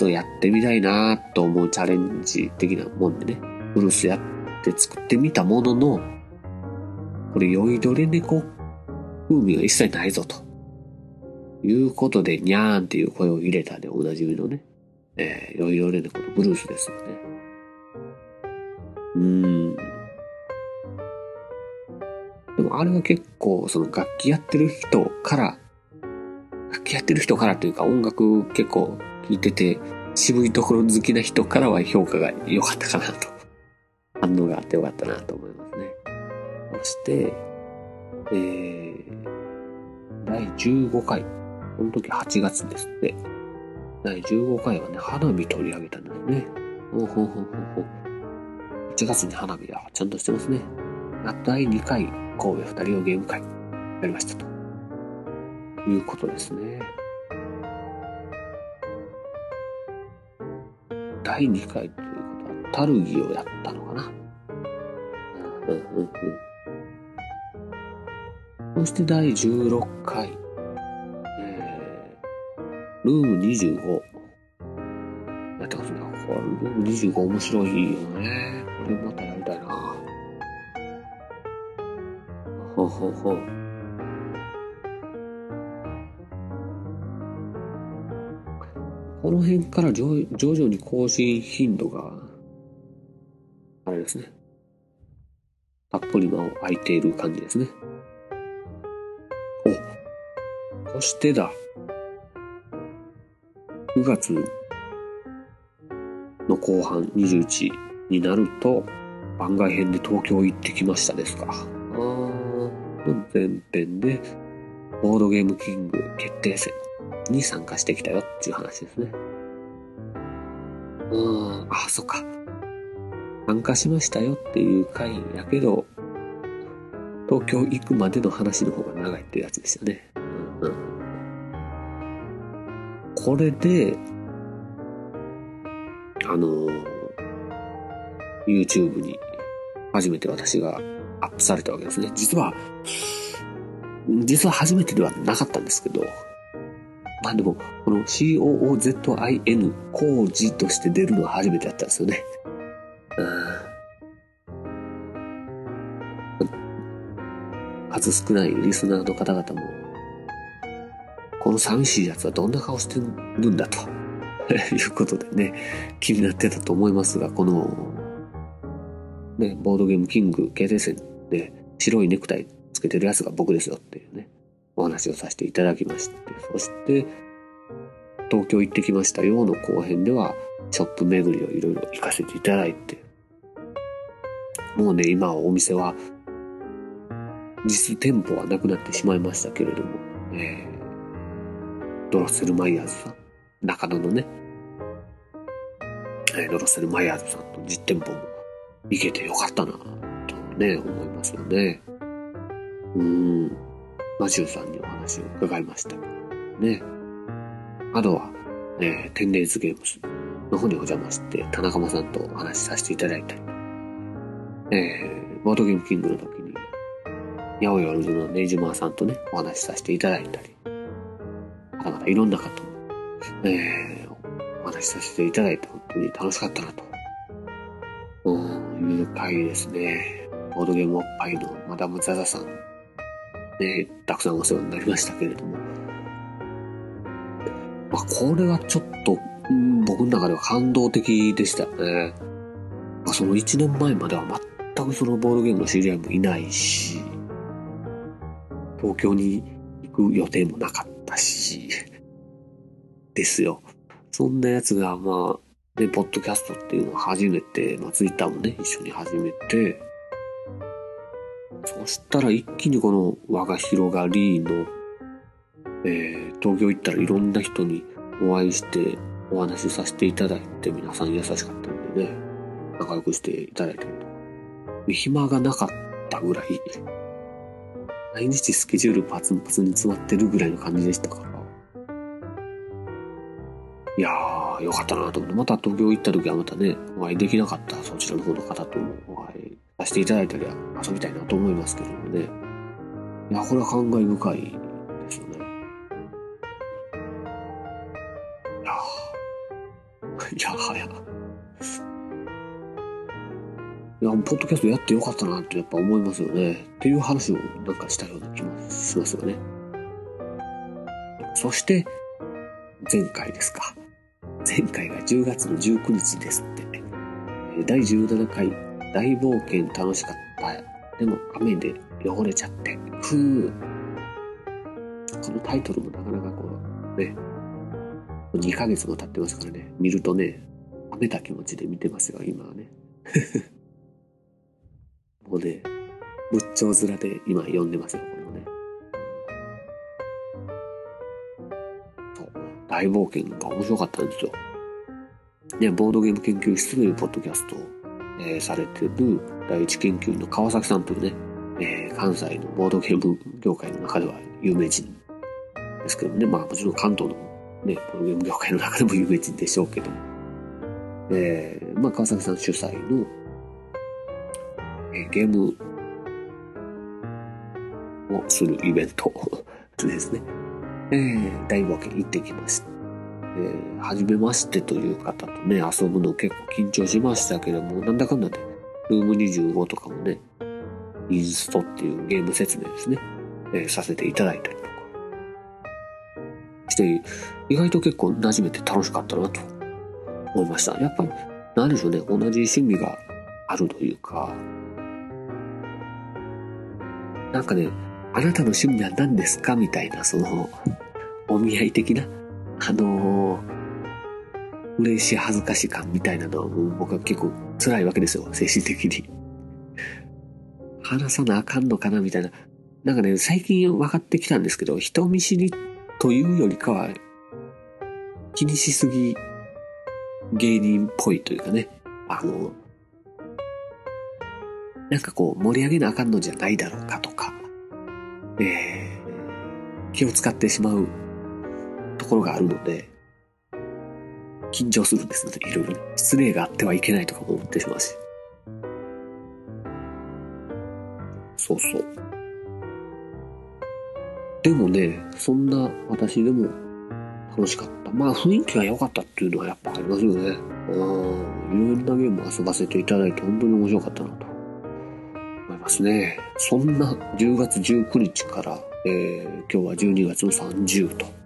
とやってみたいなと思うチャレンジ的なもんでね、ブルースやって作ってみたものの、これ酔いどれ猫風味が一切ないぞと。いうことで、にゃーんっていう声を入れたでおなじみのね、えー、酔いどれ猫のブルースですよね。うーん。でもあれは結構、その楽器やってる人から、楽器やってる人からというか音楽結構聴いてて、渋いところ好きな人からは評価が良かったかなと反応があってよかったなと思いますね。そして、えー、第15回。この時8月ですって。第15回はね、花火取り上げたんですね。ほうほうほうほうほう。1月に花火がちゃんとしてますね。第2回、神戸二人用ゲーム会、やりましたと。いうことですね。第2回ということは、タルギをやったのかな。うんうんうん。そして第16回、えー、ルーム25。やってますね。これ、ルーム25面白いよね。これまたやりたいな。ほほほ。この辺から徐徐々に更新頻度が、あれですね。たっぷり間を空いている感じですね。お、そしてだ。9月の後半21になると、番外編で東京行ってきましたですか。あの前編で、ボードゲームキング決定戦に参加してきたよっていう話ですね。うーん、あ、そっか。参加しましたよっていう回やけど、東京行くまでの話の方が長いってやつですよね。うん、これで、あの YouTube に初めて私がアップされたわけですね。実は、実は初めてではなかったんですけど、まあでも、この COOZIN 工事として出るのは初めてだったんですよね。数少ないリスナーの方々も、この寂しいやつはどんな顔してるんだと。いうことでね、気になってたと思いますが、この、ね、ボードゲームキング決定戦で白いネクタイつけてるやつが僕ですよっていうね、お話をさせていただきまして、そして、東京行ってきましたよの後編では、ショップ巡りをいろいろ行かせていただいて、もうね、今お店は、実店舗はなくなってしまいましたけれども、えー、ドロッセルマイヤーズさん、中野のね、えー、ドロッセルマイヤーズさんと実店舗も行けてよかったな、とね、思いますよね。うん。マジューさんにお話を伺いました。ね。あとは、えー、テンデイズゲームズの方にお邪魔して、田中間さんとお話しさせていただいたり、えー、ボードゲームキングの時に、八百万のネイジマーさんとね、お話しさせていただいたり、またまたいろんな方、えー、お話しさせていただいて、本当に楽しかったなと、うん、いう回ですね。ボードゲームおっぱいのマダム・ザザさん、ね、たくさんお世話になりましたけれども、まあ、これはちょっと、うん、僕の中では感動的でしたね。まあ、その1年前までは全くそのボードゲームの知り合いもいないし、東京に行く予定もなかったし、ですよ。そんなやつが、まあ、ね、ポッドキャストっていうのを始めて、まあ、ツイッターもね、一緒に始めて、そしたら一気にこの輪が広がりの、えー、東京行ったらいろんな人にお会いしてお話しさせていただいて、皆さん優しかったんでね、仲良くしていただいたりと。か、暇がなかったぐらい、毎日スケジュールパツンパツンに詰まってるぐらいの感じでしたから。いやー、よかったなと思って、また東京行った時はまたね、お会いできなかったそちらの方の方ともお会いさせていただいたり遊びたいなと思いますけどもね。いや、これは感慨深いですよね。いや、いやはや。いや、ポッドキャストやってよかったなってやっぱ思いますよね。っていう話をなんかしたような気もしますよね。そして、前回ですか。前回が10月の19日ですって。第17回大冒険楽しかった。でも雨で汚れちゃって。ふぅ。このタイトルもなかなかこう、ね。2ヶ月も経ってますからね。見るとね、雨た気持ちで見てますよ、今はね。もうね、仏頂面で今読んでますよ、これもね。そう。大冒険が面白かったんですよ。ね、ボードゲーム研究室というポッドキャスト、えー、されてる第一研究員の川崎さんというね、えー、関西のボードゲーム業界の中では有名人ですけどね、まあもちろん関東のね、ボードゲーム業界の中でも有名人でしょうけども、えー、まあ川崎さん主催のえゲームをするイベントですね。えー、大冒険行ってきました。えー、初めましてという方とね、遊ぶの結構緊張しましたけども、なんだかんだで、ルーム25とかもね、インストっていうゲーム説明ですね、えー、させていただいたりとか、して、意外と結構馴染めて楽しかったなと思いました。やっぱり、なんでしょうね、同じ趣味があるというか、なんかね、あなたの趣味は何ですか？みたいな、その、お見合い的な、あのー嬉しい恥ずかしい感みたいなのは僕は結構辛いわけですよ、精神的に。話さなあかんのかなみたいな。なんかね、最近分かってきたんですけど、人見知りというよりかは、気にしすぎ芸人っぽいというかね、あの、なんかこう盛り上げなあかんのじゃないだろうかとか、えー、気を使ってしまうころがあるので、緊張するんですね、いろいろね。失礼があってはいけないとかも思ってしまうし。そうそう。でもね、そんな私でも楽しかった。まあ雰囲気が良かったっていうのはやっぱありますよね。うん。いろんなゲーム遊ばせていただいて本当に面白かったなと思いますね。そんな10月19日から、えー、今日は12月の30と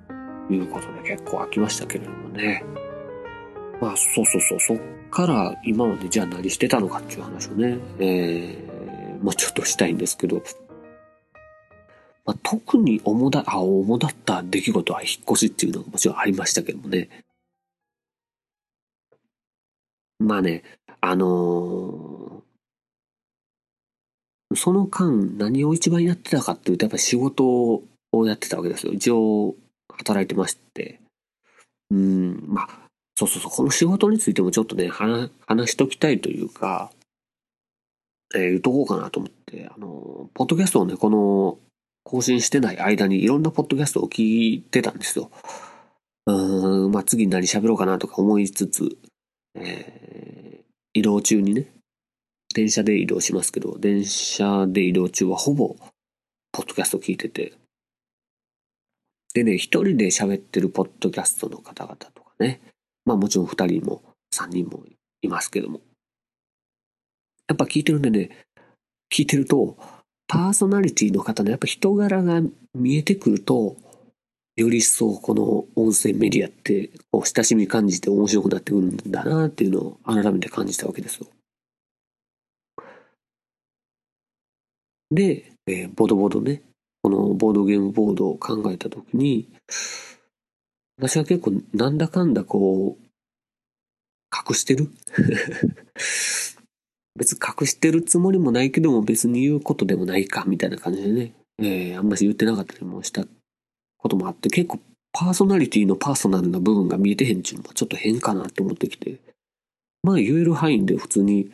いうことで結構空きましたけれどもね。まあそうそうそう、そっから今までじゃあ何してたのかっていう話をね、えー、もうちょっとしたいんですけど、まあ、特に主だ、あ、主だった出来事は引っ越しっていうのがもちろんありましたけどもね。まあね、あのーその間何を一番やってたかっていうと、やっぱり仕事をやってたわけですよ。一応働いてまして。うん、まあ、そうそうそう、この仕事についてもちょっとね、話、話しときたいというか、えー言っとこうかなと思って、あの、ポッドキャストをね、この、更新してない間にいろんなポッドキャストを聞いてたんですよ。うん、まあ次に何喋ろうかなとか思いつつ、えー移動中にね、電車で移動しますけど、電車で移動中はほぼ、ポッドキャスト聞いてて、でね、一人で喋ってるポッドキャストの方々とかね、まあもちろん二人も三人もいますけども。やっぱ聞いてるんでね、聞いてると、パーソナリティの方のやっぱ人柄が見えてくると、より一層この音声メディアって、こう親しみ感じて面白くなってくるんだなっていうのを改めて感じたわけですよ。で、えーボドボドね、このボードゲームボードを考えたときに、私は結構なんだかんだこう、隠してる。別に隠してるつもりもないけども別に言うことでもないかみたいな感じでね、えーあんまし言ってなかったりもしたこともあって結構パーソナリティのパーソナルな部分が見えてへんっていうのはちょっと変かなって思ってきて。まあ言える範囲で普通に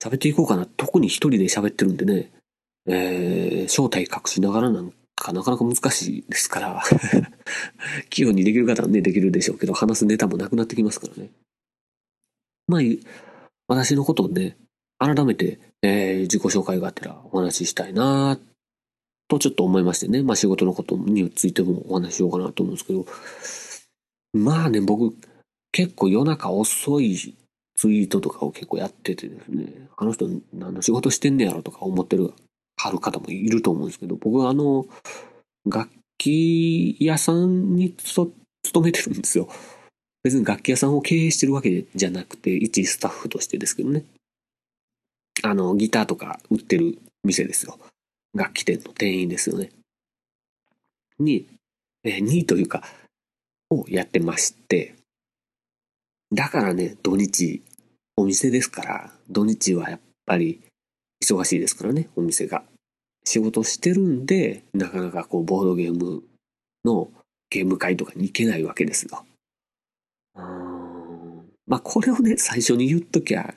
喋っていこうかな。特に一人で喋ってるんでね、えー正体隠しながらなんかなかなか難しいですから 器用にできる方はねできるでしょうけど話すネタもなくなってきますからねまあ私のことをね改めて、えー自己紹介があったらお話ししたいなとちょっと思いましてね。まあ仕事のことについてもお話ししようかなと思うんですけど。まあね、僕結構夜中遅いツイートとかを結構やっててですね。あの人何の仕事してんねやろとか思ってる、はる方もいると思うんですけど、僕はあの、楽器屋さんに勤めてるんですよ。別に楽器屋さんを経営してるわけじゃなくて、一スタッフとしてですけどね。あの、ギターとか売ってる店ですよ。楽器店の店員ですよね。に、えーにというか、をやってまして、だからね、土日、お店ですから、土日はやっぱり忙しいですからね、お店が。仕事してるんで、なかなかこう、ボードゲームのゲーム会とかに行けないわけですよ。うーんまあ、これをね、最初に言っときゃ、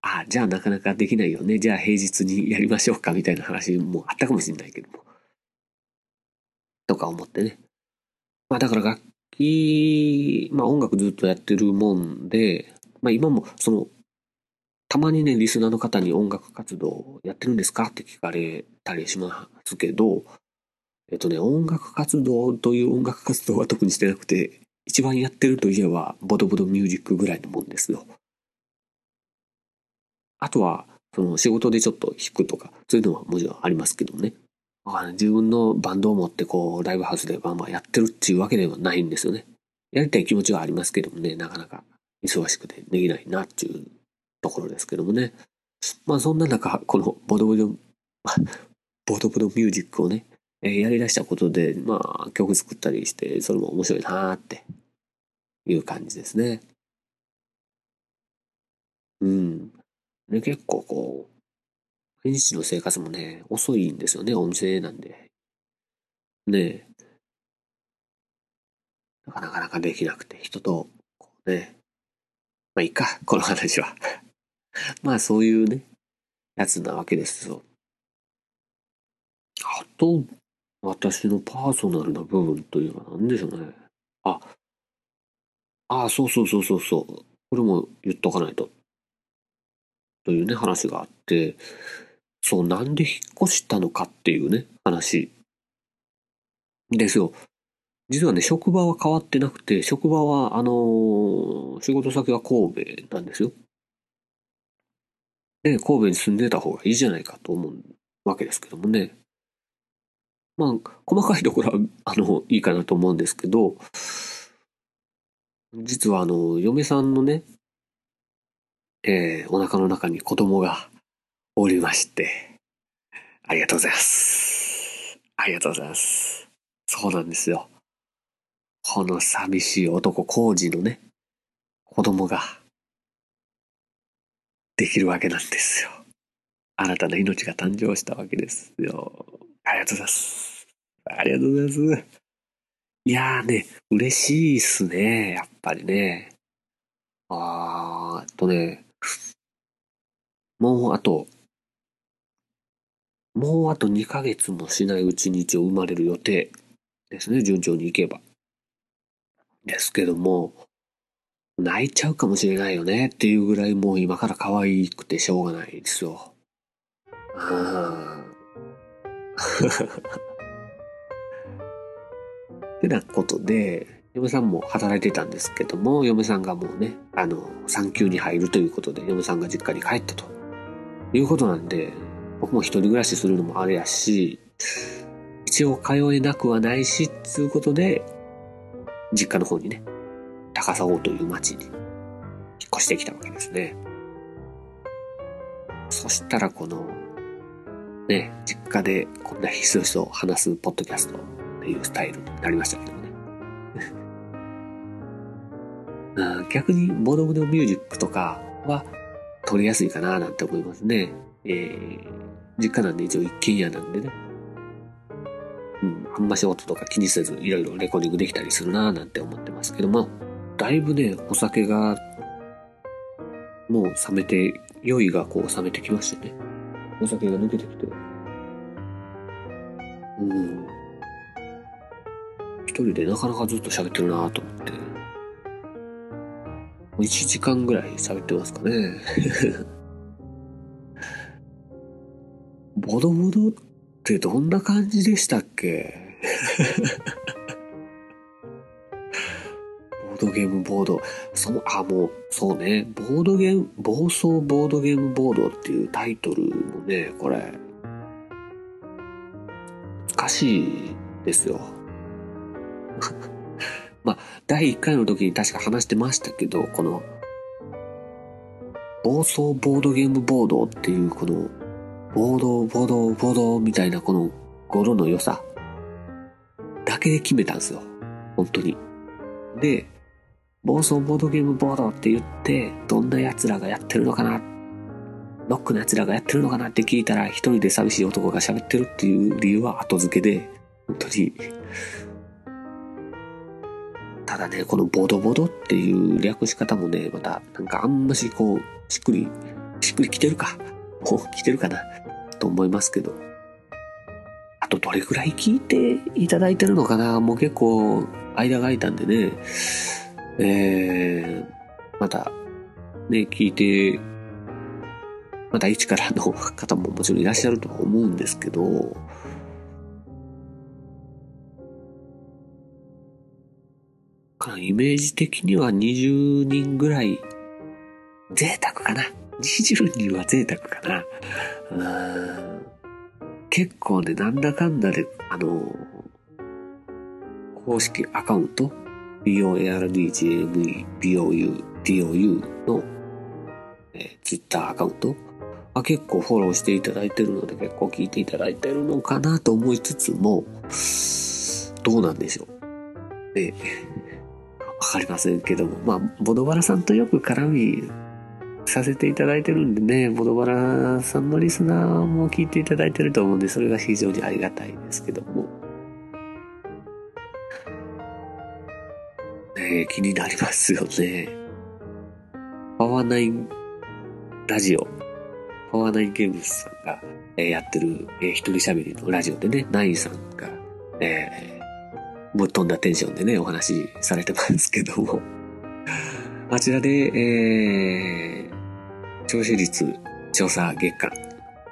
あじゃあなかなかできないよね。じゃあ平日にやりましょうかみたいな話もあったかもしれないけども。とか思ってね。まあだから楽器、まあ音楽ずっとやってるもんで、まあ今もその、たまにね、リスナーの方に音楽活動やってるんですか？って聞かれたりしますけど、えっとね、音楽活動という音楽活動は特にしてなくて、一番やってるといえば、ボドボドミュージックぐらいのもんですよ。あとは、その仕事でちょっと弾くとか、そういうのはもちろんありますけどね。まあ自分のバンドを持ってこう、ライブハウスでまあまあやってるっていうわけではないんですよね。やりたい気持ちはありますけどもね、なかなか忙しくてできないなっていうところですけどもね。まあそんな中、このボド ボド、ボドボドミュージックをね、えーやり出したことで、まあ曲作ったりして、それも面白いなーっていう感じですね。うん。で、結構こう、毎日の生活もね、遅いんですよね、お店なんで。ね。なかなかできなくて、人と、こうね。まあいいか、この話は。まあそういうね、やつなわけですよ。あと、私のパーソナルな部分というのは何でしょうね。あ、ああ、そうそうそうそうそう。これも言っとかないと。というね、話があって、そう、なんで引っ越したのかっていうね、話ですよ。実はね、職場は変わってなくて、職場は、あのー仕事先は神戸なんですよ。で、神戸に住んでた方がいいじゃないかと思うわけですけどもね。まあ、細かいところは、あの、いいかなと思うんですけど、実はあの、嫁さんのね、えーお腹の中に子供がおりまして、ありがとうございます。ありがとうございます。そうなんですよ。この寂しい男、コージのね、子供が、できるわけなんですよ。新たな命が誕生したわけですよ。ありがとうございます。ありがとうございます。いやーね、嬉しいっすね、やっぱりね。あーっとね、もうあと、もうあと2ヶ月もしないうちに一応生まれる予定ですね、順調にいけば。ですけども、泣いちゃうかもしれないよねっていうぐらいもう今から可愛くてしょうがないですよ。うん。てなことで、嫁さんも働いてたんですけども、嫁さんがもうね、あの、産休に入るということで、嫁さんが実家に帰ったということなんで、僕も一人暮らしするのもあれやし、一応通えなくはないし、つうことで、実家の方にね、高砂という町に引っ越してきたわけですね。そしたらこの、ね、実家でこんなひそひそ話すポッドキャストっていうスタイルになりましたけどね。逆にボドボドミュージックとかは撮りやすいかななんて思いますね。えー、実家なんで一応一軒家なんでね。うん、あんまし音とか気にせずいろいろレコーディングできたりするななんて思ってますけども、だいぶね、お酒がもう冷めて、酔いがこう冷めてきましてね。お酒が抜けてきて。うん。一人でなかなかずっと喋ってるなと思って。もう1時間ぐらい喋ってますかね。ボドボドってどんな感じでしたっけ？ボードゲームボード。その、あ、もう、そうね。ボードゲーム、暴走ボードゲームボードっていうタイトルもね、これ、難しいですよ。まあ、第1回の時に確か話してましたけど、この、暴走ボードゲームボードっていうこの、ボード、ボード、ボードみたいなこの語呂の良さだけで決めたんですよ。本当に。で、暴走ボードゲームボードって言って、どんな奴らがやってるのかな、ロックの奴らがやってるのかなって聞いたら、一人で寂しい男が喋ってるっていう理由は後付けで、本当に。ただね、このボドボドっていう略し方もね、また、なんかあんましこう、しっくり、しっくりきてるか。もう来てるかな。と思いますけど。あとどれくらい聞いていただいてるのかなもう結構間が空いたんでね。えー、またね、聞いて、また一からの方ももちろんいらっしゃると思うんですけど、イメージ的には20人ぐらい、贅沢かな。20人は贅沢かな。うん結構ね、なんだかんだで、あの、公式アカウント、BOARDGME、BOU、DOU の、えー、Twitter アカウントは結構フォローしていただいてるので結構聞いていただいてるのかなと思いつつも、どうなんでしょう。ね わかりませんけども、まあ、ボドバラさんとよく絡みさせていただいてるんでね、ボドバラさんのリスナーも聞いていただいてると思うんで、それが非常にありがたいですけども。ね気になりますよね。パワーナインラジオ、パワーナインゲームズさんが、えやってる、え一人喋りのラジオでね、ナインさんが、えーぶっ飛んだテンションでね、お話しされてますけども。あちらで、えー、聴取率調査月間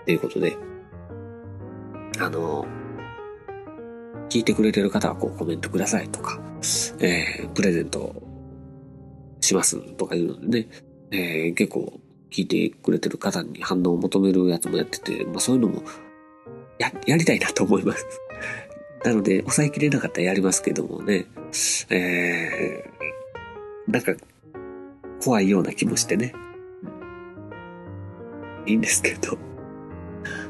ということで、あの、聞いてくれてる方はこうコメントくださいとか、えー、プレゼントしますとかいうのでね、えー、結構聞いてくれてる方に反応を求めるやつもやってて、まあそういうのもや、やりたいなと思います。なので、抑えきれなかったらやりますけどもね、えー、なんか、怖いような気もしてね。いいんですけど。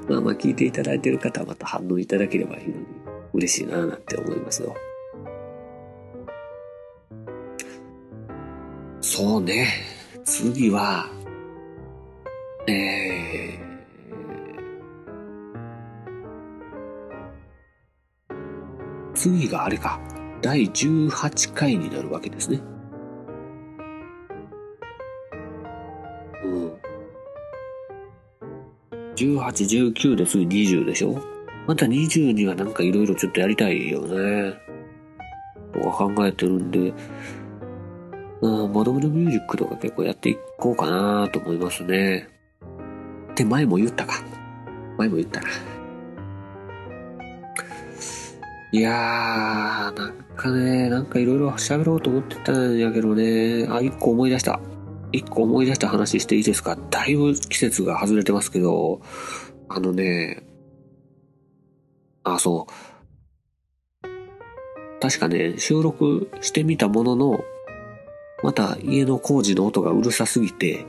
まあまあ聞いていただいてる方はまた反応いただければ非常に嬉しいななんて思いますよ。そうね。次は、えー、次があれか。第18回になるわけですね。うん。18、19ですぐ20でしょまた20にはなんかいろいろちょっとやりたいよね。とか考えてるんで、うん、ボドムのミュージックとか結構やっていこうかなと思いますね。って前も言ったか。前も言ったな。いやー、なんかね、なんかいろいろ喋ろうと思ってたんやけどね、あ、一個思い出した。一個思い出した話していいですかだいぶ季節が外れてますけど、あのね、あ、そう。確かね、収録してみたものの、また家の工事の音がうるさすぎて、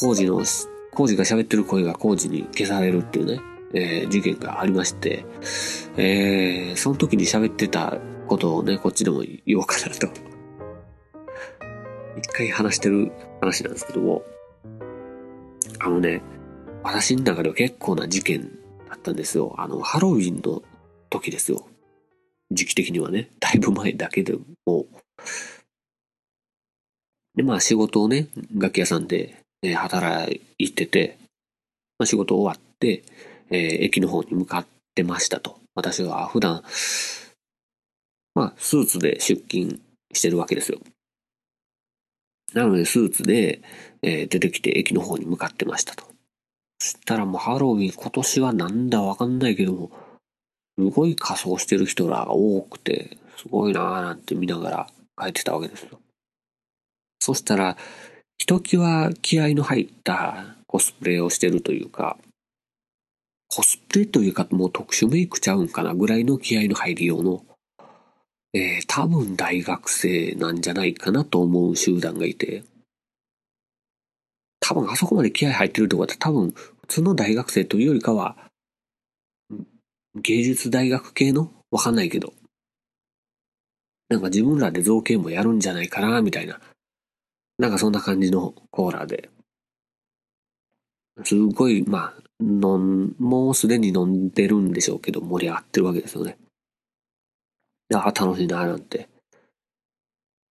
工事の、工事が喋ってる声が工事に消されるっていうね。えー、事件がありまして、えー、その時に喋ってたことをね、こっちでも言おうかなと。一回話してる話なんですけども、あのね、私の中では結構な事件ったんですよ。あの、ハロウィンの時ですよ。時期的にはね、だいぶ前だけでも。で、まあ仕事をね、楽器屋さんで、え働いてて、まあ、仕事終わって、えー、駅の方に向かってましたと。私は普段、まあ、スーツで出勤してるわけですよ。なので、スーツで、えー、出てきて駅の方に向かってましたと。そしたらもうハロウィン今年はなんだわかんないけども、すごい仮装してる人らが多くて、すごいなーなんて見ながら帰ってたわけですよ。そしたら、ひときわ気合の入ったコスプレをしてるというか、コスプレというかもう特殊メイクちゃうんかなぐらいの気合の入りようの、えー、多分大学生なんじゃないかなと思う集団がいて、多分あそこまで気合入ってるってことは多分普通の大学生というよりかは、芸術大学系の？わかんないけど、なんか自分らで造形もやるんじゃないかな、みたいな。なんかそんな感じのコーラで。すごい、まあ、飲ん、もうすでに飲んでるんでしょうけど、盛り上がってるわけですよね。ああ、楽しいな、なんて。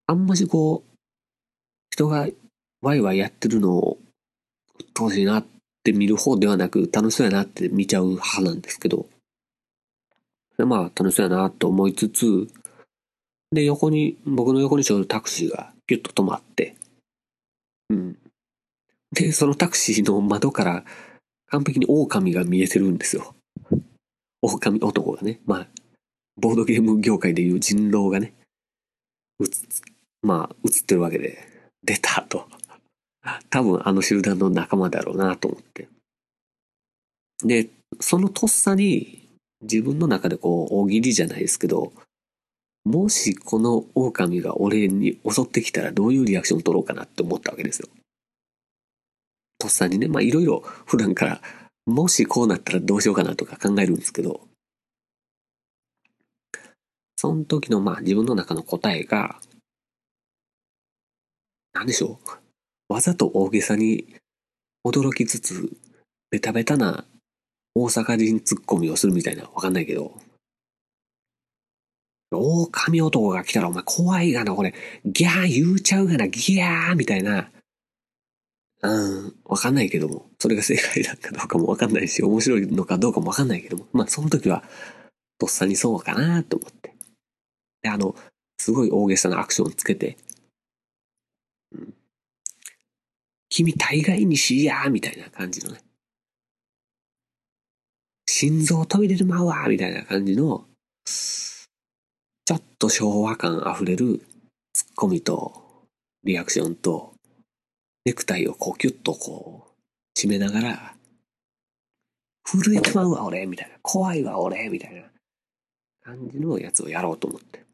あんましこう、人がワイワイやってるのを、楽しいなって見る方ではなく、楽しそうやなって見ちゃう派なんですけど、でまあ、楽しそうやなと思いつつ、で、横に、僕の横にちょうどタクシーがギュッと止まって、うん。で、そのタクシーの窓から完璧に狼が見えてるんですよ。狼男がね。まあ、ボードゲーム業界でいう人狼がね、うつ、まあ、映ってるわけで、出たと。多分あの集団の仲間だろうなと思って。で、そのとっさに自分の中でこう大喜利じゃないですけど、もしこの狼が俺に襲ってきたらどういうリアクションを取ろうかなって思ったわけですよ。とっさにね、まあいろいろ普段からもしこうなったらどうしようかなとか考えるんですけど、その時のまあ自分の中の答えが、何でしょう？わざと大げさに驚きつつ、ベタベタな大阪人ツッコミをするみたいな、わかんないけど、狼男が来たらお前怖いがな、これ、ギャー言うちゃうがな、ギャーみたいな、うん、わかんないけども、それが正解だかどうかもわかんないし、面白いのかどうかもわかんないけども、まあその時は、とっさにそうかなと思って。で、あの、すごい大げさなアクションつけて、うん、君大概にしやーみたいな感じのね。心臓飛び出るまうわみたいな感じの、ちょっと昭和感あふれるツッコミとリアクションと、ネクタイをこうキュッとこう、締めながら、震えてまうわ俺みたいな。怖いわ俺みたいな感じのやつをやろうと思って。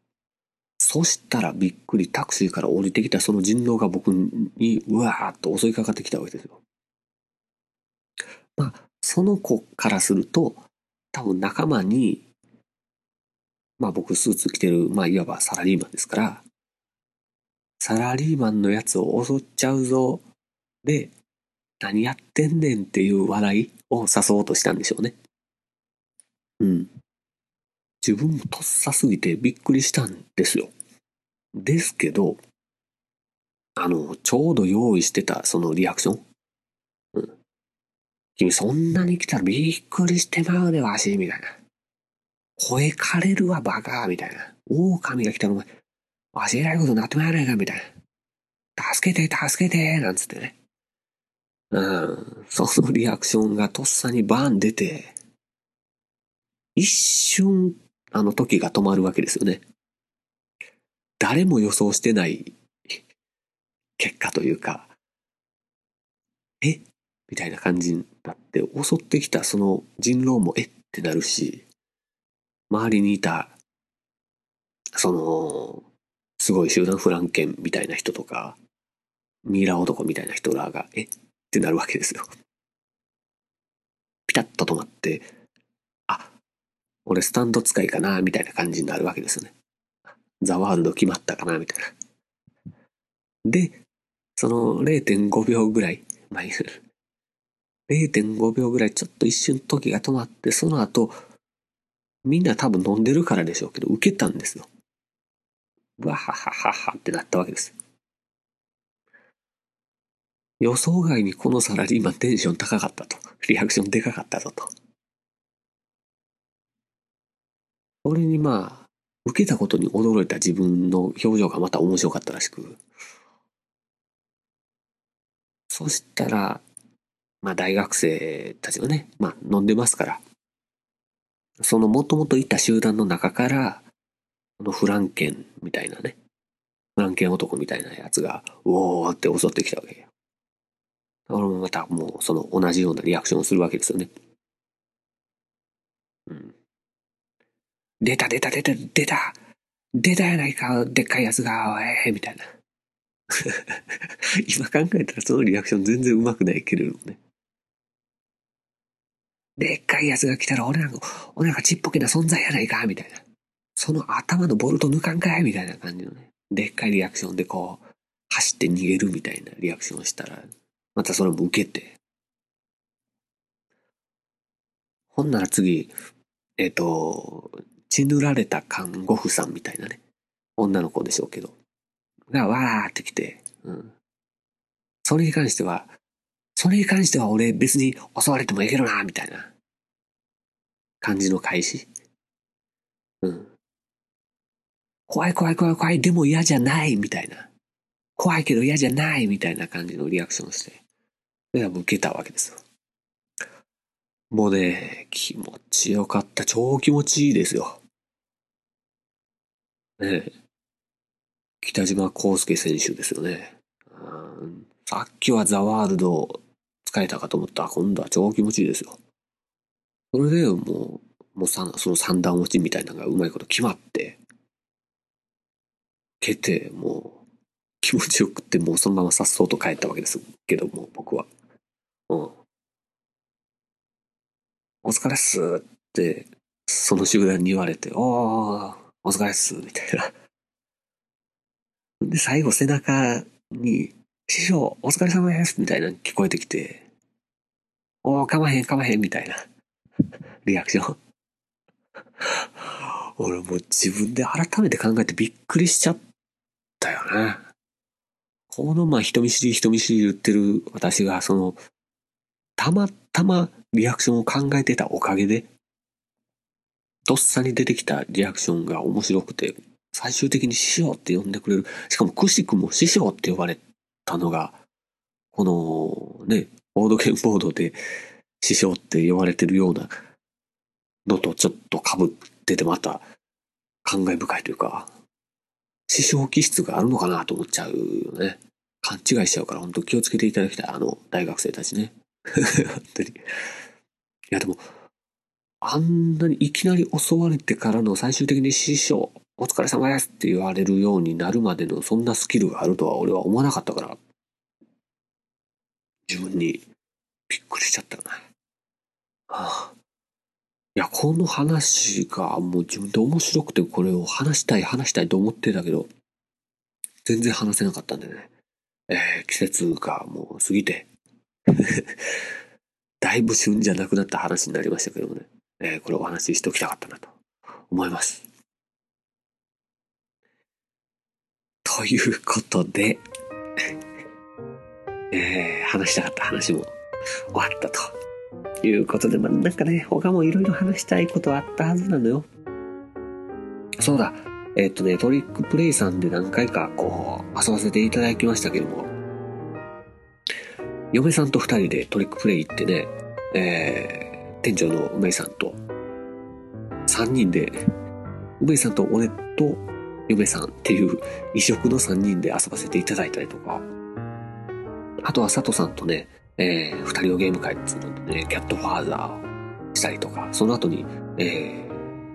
そしたらびっくりタクシーから降りてきたその人狼が僕にうわーっと襲いかかってきたわけですよ。まあ、その子からすると、多分仲間に、まあ僕スーツ着てる、まあいわばサラリーマンですから、サラリーマンのやつを襲っちゃうぞ。で、何やってんねんっていう笑いを誘おうとしたんでしょうね。うん。自分もとっさすぎてびっくりしたんですよ。ですけど、あの、ちょうど用意してたそのリアクション。うん。君そんなに来たらびっくりしてまうでわし、みたいな。声枯れるわ、バカ、みたいな。狼が来たらお前、わしえらいことになってまやないか、みたいな。助けて、助けて、なんつってね。うん。そのリアクションがとっさにバン出て、一瞬あの時が止まるわけですよね。誰も予想してない結果というか、え？みたいな感じになって、襲ってきたその人狼もえ？ってなるし、周りにいた、その、すごい集団フランケンみたいな人とか、ミイラ男みたいな人らが、え？ってなるわけですよ。ピタッと止まって、俺スタンド使いかな、みたいな感じになるわけですよね。ザワールド決まったかな、みたいな。で、その0.5秒ぐらい、まあ、0.5秒ぐらいちょっと一瞬時が止まって、その後、みんな多分飲んでるからでしょうけど、受けたんですよ。わははははってなったわけです。予想外にこのサラリーマンテンション高かったと。リアクションでかかったぞと。それにまあ、受けたことに驚いた自分の表情がまた面白かったらしく。そしたら、まあ大学生たちがね、まあ飲んでますから、そのもともといた集団の中から、このフランケンみたいなね、フランケン男みたいなやつが、うおーって襲ってきたわけよ。俺もまたもうその同じようなリアクションをするわけですよね。うん。出た出た出た出た出たやないか、でっかいやつが、おい、みたいな。今考えたらそのリアクション全然うまくないけれどね。でっかいやつが来たら俺なんか、俺なんかちっぽけな存在やないか、みたいな。その頭のボルト抜かんかいみたいな感じのね。でっかいリアクションでこう、走って逃げるみたいなリアクションをしたら、またそれも受けて。ほんなら次、えっ、ー、と、血塗られた看護婦さんみたいなね、女の子でしょうけど、がわーって来て、うん。それに関しては、それに関しては俺別に襲われてもいけるな、みたいな感じの開始。うん。怖い怖い怖い怖い、でも嫌じゃない、みたいな。怖いけど嫌じゃない、みたいな感じのリアクションして、それは受けたわけですよ。もうね、気持ちよかった。超気持ちいいですよ。ねえ。北島康介選手ですよね。さっきはザワールド使えたかと思ったら今度は超気持ちいいですよ。それでもう、もうその三段落ちみたいなのがうまいこと決まって、蹴って、もう、気持ちよくって、もうそのままさっそうと帰ったわけですけども、僕は。うん。お疲れっすって、その集団に言われて、おー、お疲れっす、みたいな。で、最後背中に、師匠、お疲れ様です、みたいな聞こえてきて、おー、かまへん、かまへん、みたいな。リアクション。俺もう自分で改めて考えてびっくりしちゃったよね。このまあ人見知り人見知り言ってる私がそのたまたまリアクションを考えてたおかげでとっさに出てきたリアクションが面白くて最終的に師匠って呼んでくれるしかもくしくも師匠って呼ばれたのがこのねボードゲームボードで師匠って呼ばれてるようなのとちょっと被っててまた感慨深いというか、師匠気質があるのかなと思っちゃうよね。勘違いしちゃうから本当気をつけていただきたい。あの大学生たちね。本当に。いやでも、あんなにいきなり襲われてからの最終的に師匠、お疲れ様ですって言われるようになるまでのそんなスキルがあるとは俺は思わなかったから、自分にびっくりしちゃったよね。はあいや、この話がもう自分で面白くてこれを話したい話したいと思ってたけど、全然話せなかったんでね。えー季節がもう過ぎて、だいぶ旬じゃなくなった話になりましたけどもね。えーこれお話ししておきたかったなと思います。ということで、えー話したかった話も終わったと。いうことで、まあ、なんかね、他もいろいろ話したいことはあったはずなのよ。そうだ。えっとね、トリックプレイさんで何回かこう、遊ばせていただきましたけども、嫁さんと二人でトリックプレイ行ってね、えー、店長の梅さんと、三人で、梅さんと俺と嫁さんっていう異色の三人で遊ばせていただいたりとか、あとは佐藤さんとね、えー、二人のゲーム会っつうのでね、キャットファーザーをしたりとか、その後に、え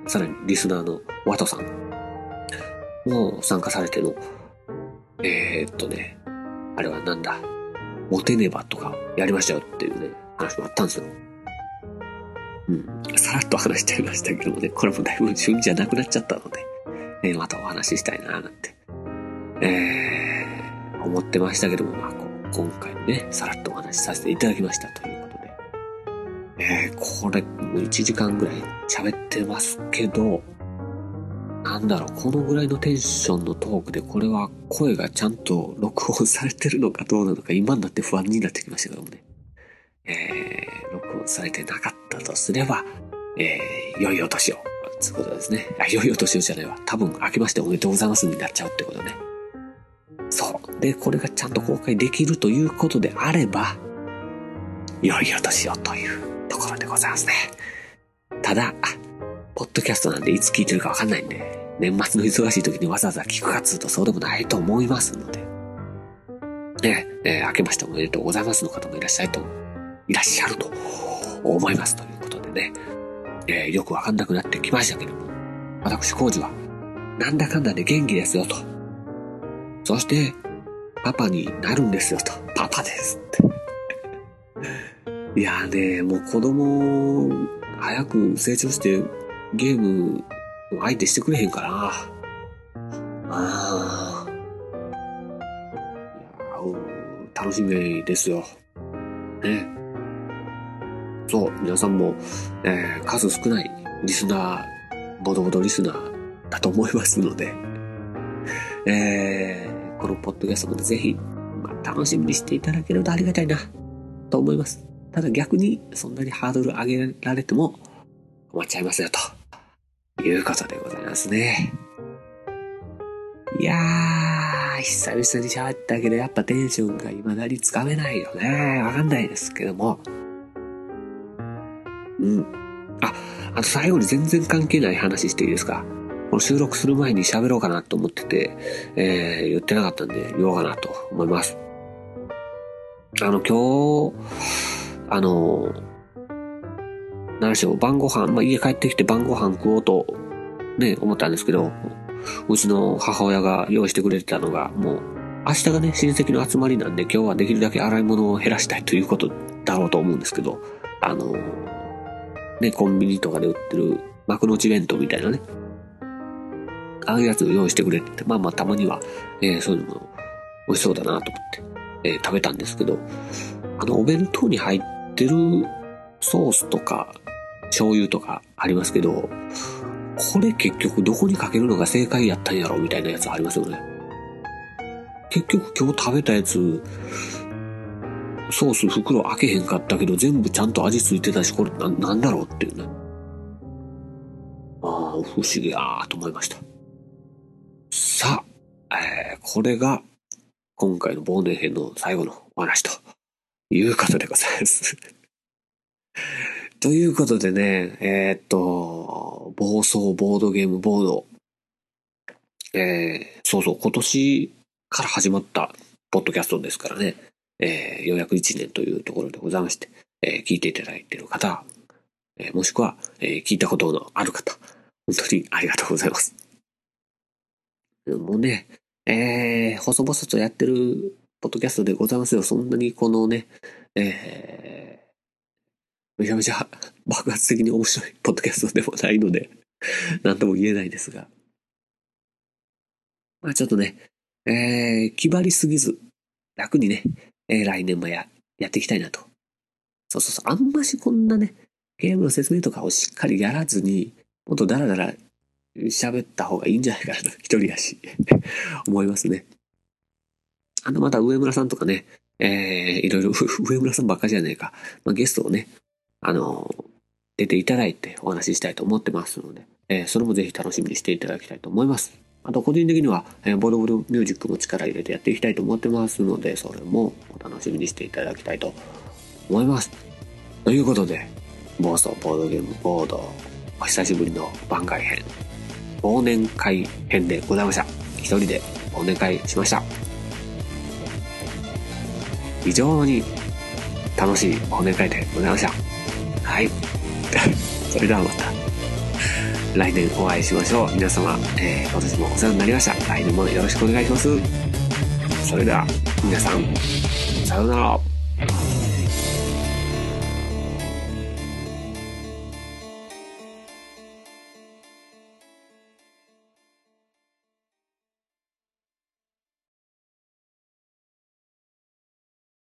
ー、さらにリスナーのワトさん。も参加されての、えー、っとね、あれはなんだ、モテねばとかやりましたよっていうね、話もあったんですよ。うん。さらっと話しちゃいましたけどもね、これもだいぶ旬じゃなくなっちゃったので、ね、またお話ししたいななんて、えー、思ってましたけども、まあ、こ今回もね、さらっとお話しさせていただきましたということで。えー、これ、もう1時間ぐらい喋ってますけど、なんだろう、このぐらいのテンションのトークで、これは声がちゃんと録音されてるのかどうなのか、今になって不安になってきましたけどもね。えー、録音されてなかったとすれば、えー、良いお年を。つうことですね。あ、良いお年をじゃないわ。多分、明けましておめでとうございますになっちゃうってことね。そう。で、これがちゃんと公開できるということであれば、良いお年をというところでございますね。ただ、ポッドキャストなんでいつ聞いてるかわかんないんで、年末の忙しい時にわざわざ聞くかっつうとそうでもないと思いますので、ね、えー明けましておめでとうございますの方もいらっしゃると、いらっしゃると思いますということでね、えーよくわかんなくなってきましたけども、私、コージは、なんだかんだで元気ですよと。そして、パパになるんですよと。パパですって。いやーね、もう子供、早く成長してゲーム相手してくれへんかな。あーいやーうん楽しみですよ。ね。そう、皆さんも、えー数少ないリスナー、ボドボドリスナーだと思いますので、えーこのポッドキャストもぜひ、まあ、楽しみにしていただけるとありがたいな、と思います。ただ逆に、そんなにハードル上げられても、困っちゃいますよ、ということでございますね。いやー、久々に喋ったけど、やっぱテンションが未だにつかめないよね。わかんないですけども。うん。あ、あと最後に全然関係ない話していいですかこの収録する前に喋ろうかなと思ってて、えー、言ってなかったんで言おうかなと思います。あの、今日、あの、何しろ晩ご飯、まあ、家帰ってきて晩ご飯食おうと、ね、思ったんですけど、うちの母親が用意してくれてたのが、もう、明日がね、親戚の集まりなんで、今日はできるだけ洗い物を減らしたいということだろうと思うんですけど、あの、ね、コンビニとかで売ってる幕の内弁当みたいなね、ああいうやつを用意してくれてて、まあまあたまには、えー、そういうのも美味しそうだなと思って、えー、食べたんですけど、あの、お弁当に入ってるソースとか、醤油とかありますけど、これ結局どこにかけるのが正解やったんやろみたいなやつありますよね。結局今日食べたやつ、ソース袋開けへんかったけど全部ちゃんと味付いてたし、これな、なんだろうっていうね。ああ、不思議やーと思いました。さあ、えー、これが今回の忘年編の最後のお話ということでございますということでね、えー、っと、暴走ボードゲームボード。えー、そうそう、今年から始まったポッドキャストですからね、えー、ようやく1年というところでございまして、えー、聞いていただいている方、えー、もしくは、えー、聞いたことのある方、本当にありがとうございます。もうね、えー、細々とやってるポッドキャストでございますよ。そんなにこのね、えー、めちゃめちゃ 爆発的に面白いポッドキャストでもないので なんとも言えないですが。まあちょっとね、えー、気張りすぎず、楽にね、えー、来年もや、やっていきたいなと。そうそうそう、あんましこんなね、ゲームの説明とかをしっかりやらずに、もっとダラダラ喋った方がいいんじゃないかなと、一人やし 思いますね。あの、また上村さんとかね、えー、いろいろ、上村さんばっかじゃねえか、まあ、ゲストをね、あの、出ていただいてお話ししたいと思ってますので、えー、それもぜひ楽しみにしていただきたいと思います。あと、個人的には、えー、ボードボードミュージックも力入れてやっていきたいと思ってますので、それもお楽しみにしていただきたいと思います。ということで、暴走ボードゲームボード、お久しぶりの番外編忘年会編でございました。一人で忘年会しました。非常に楽しい忘年会でございました。はい。それではまた来年お会いしましょう。皆様、えー、今年もお世話になりました。来年もよろしくお願いします。それでは皆さん、さようなら。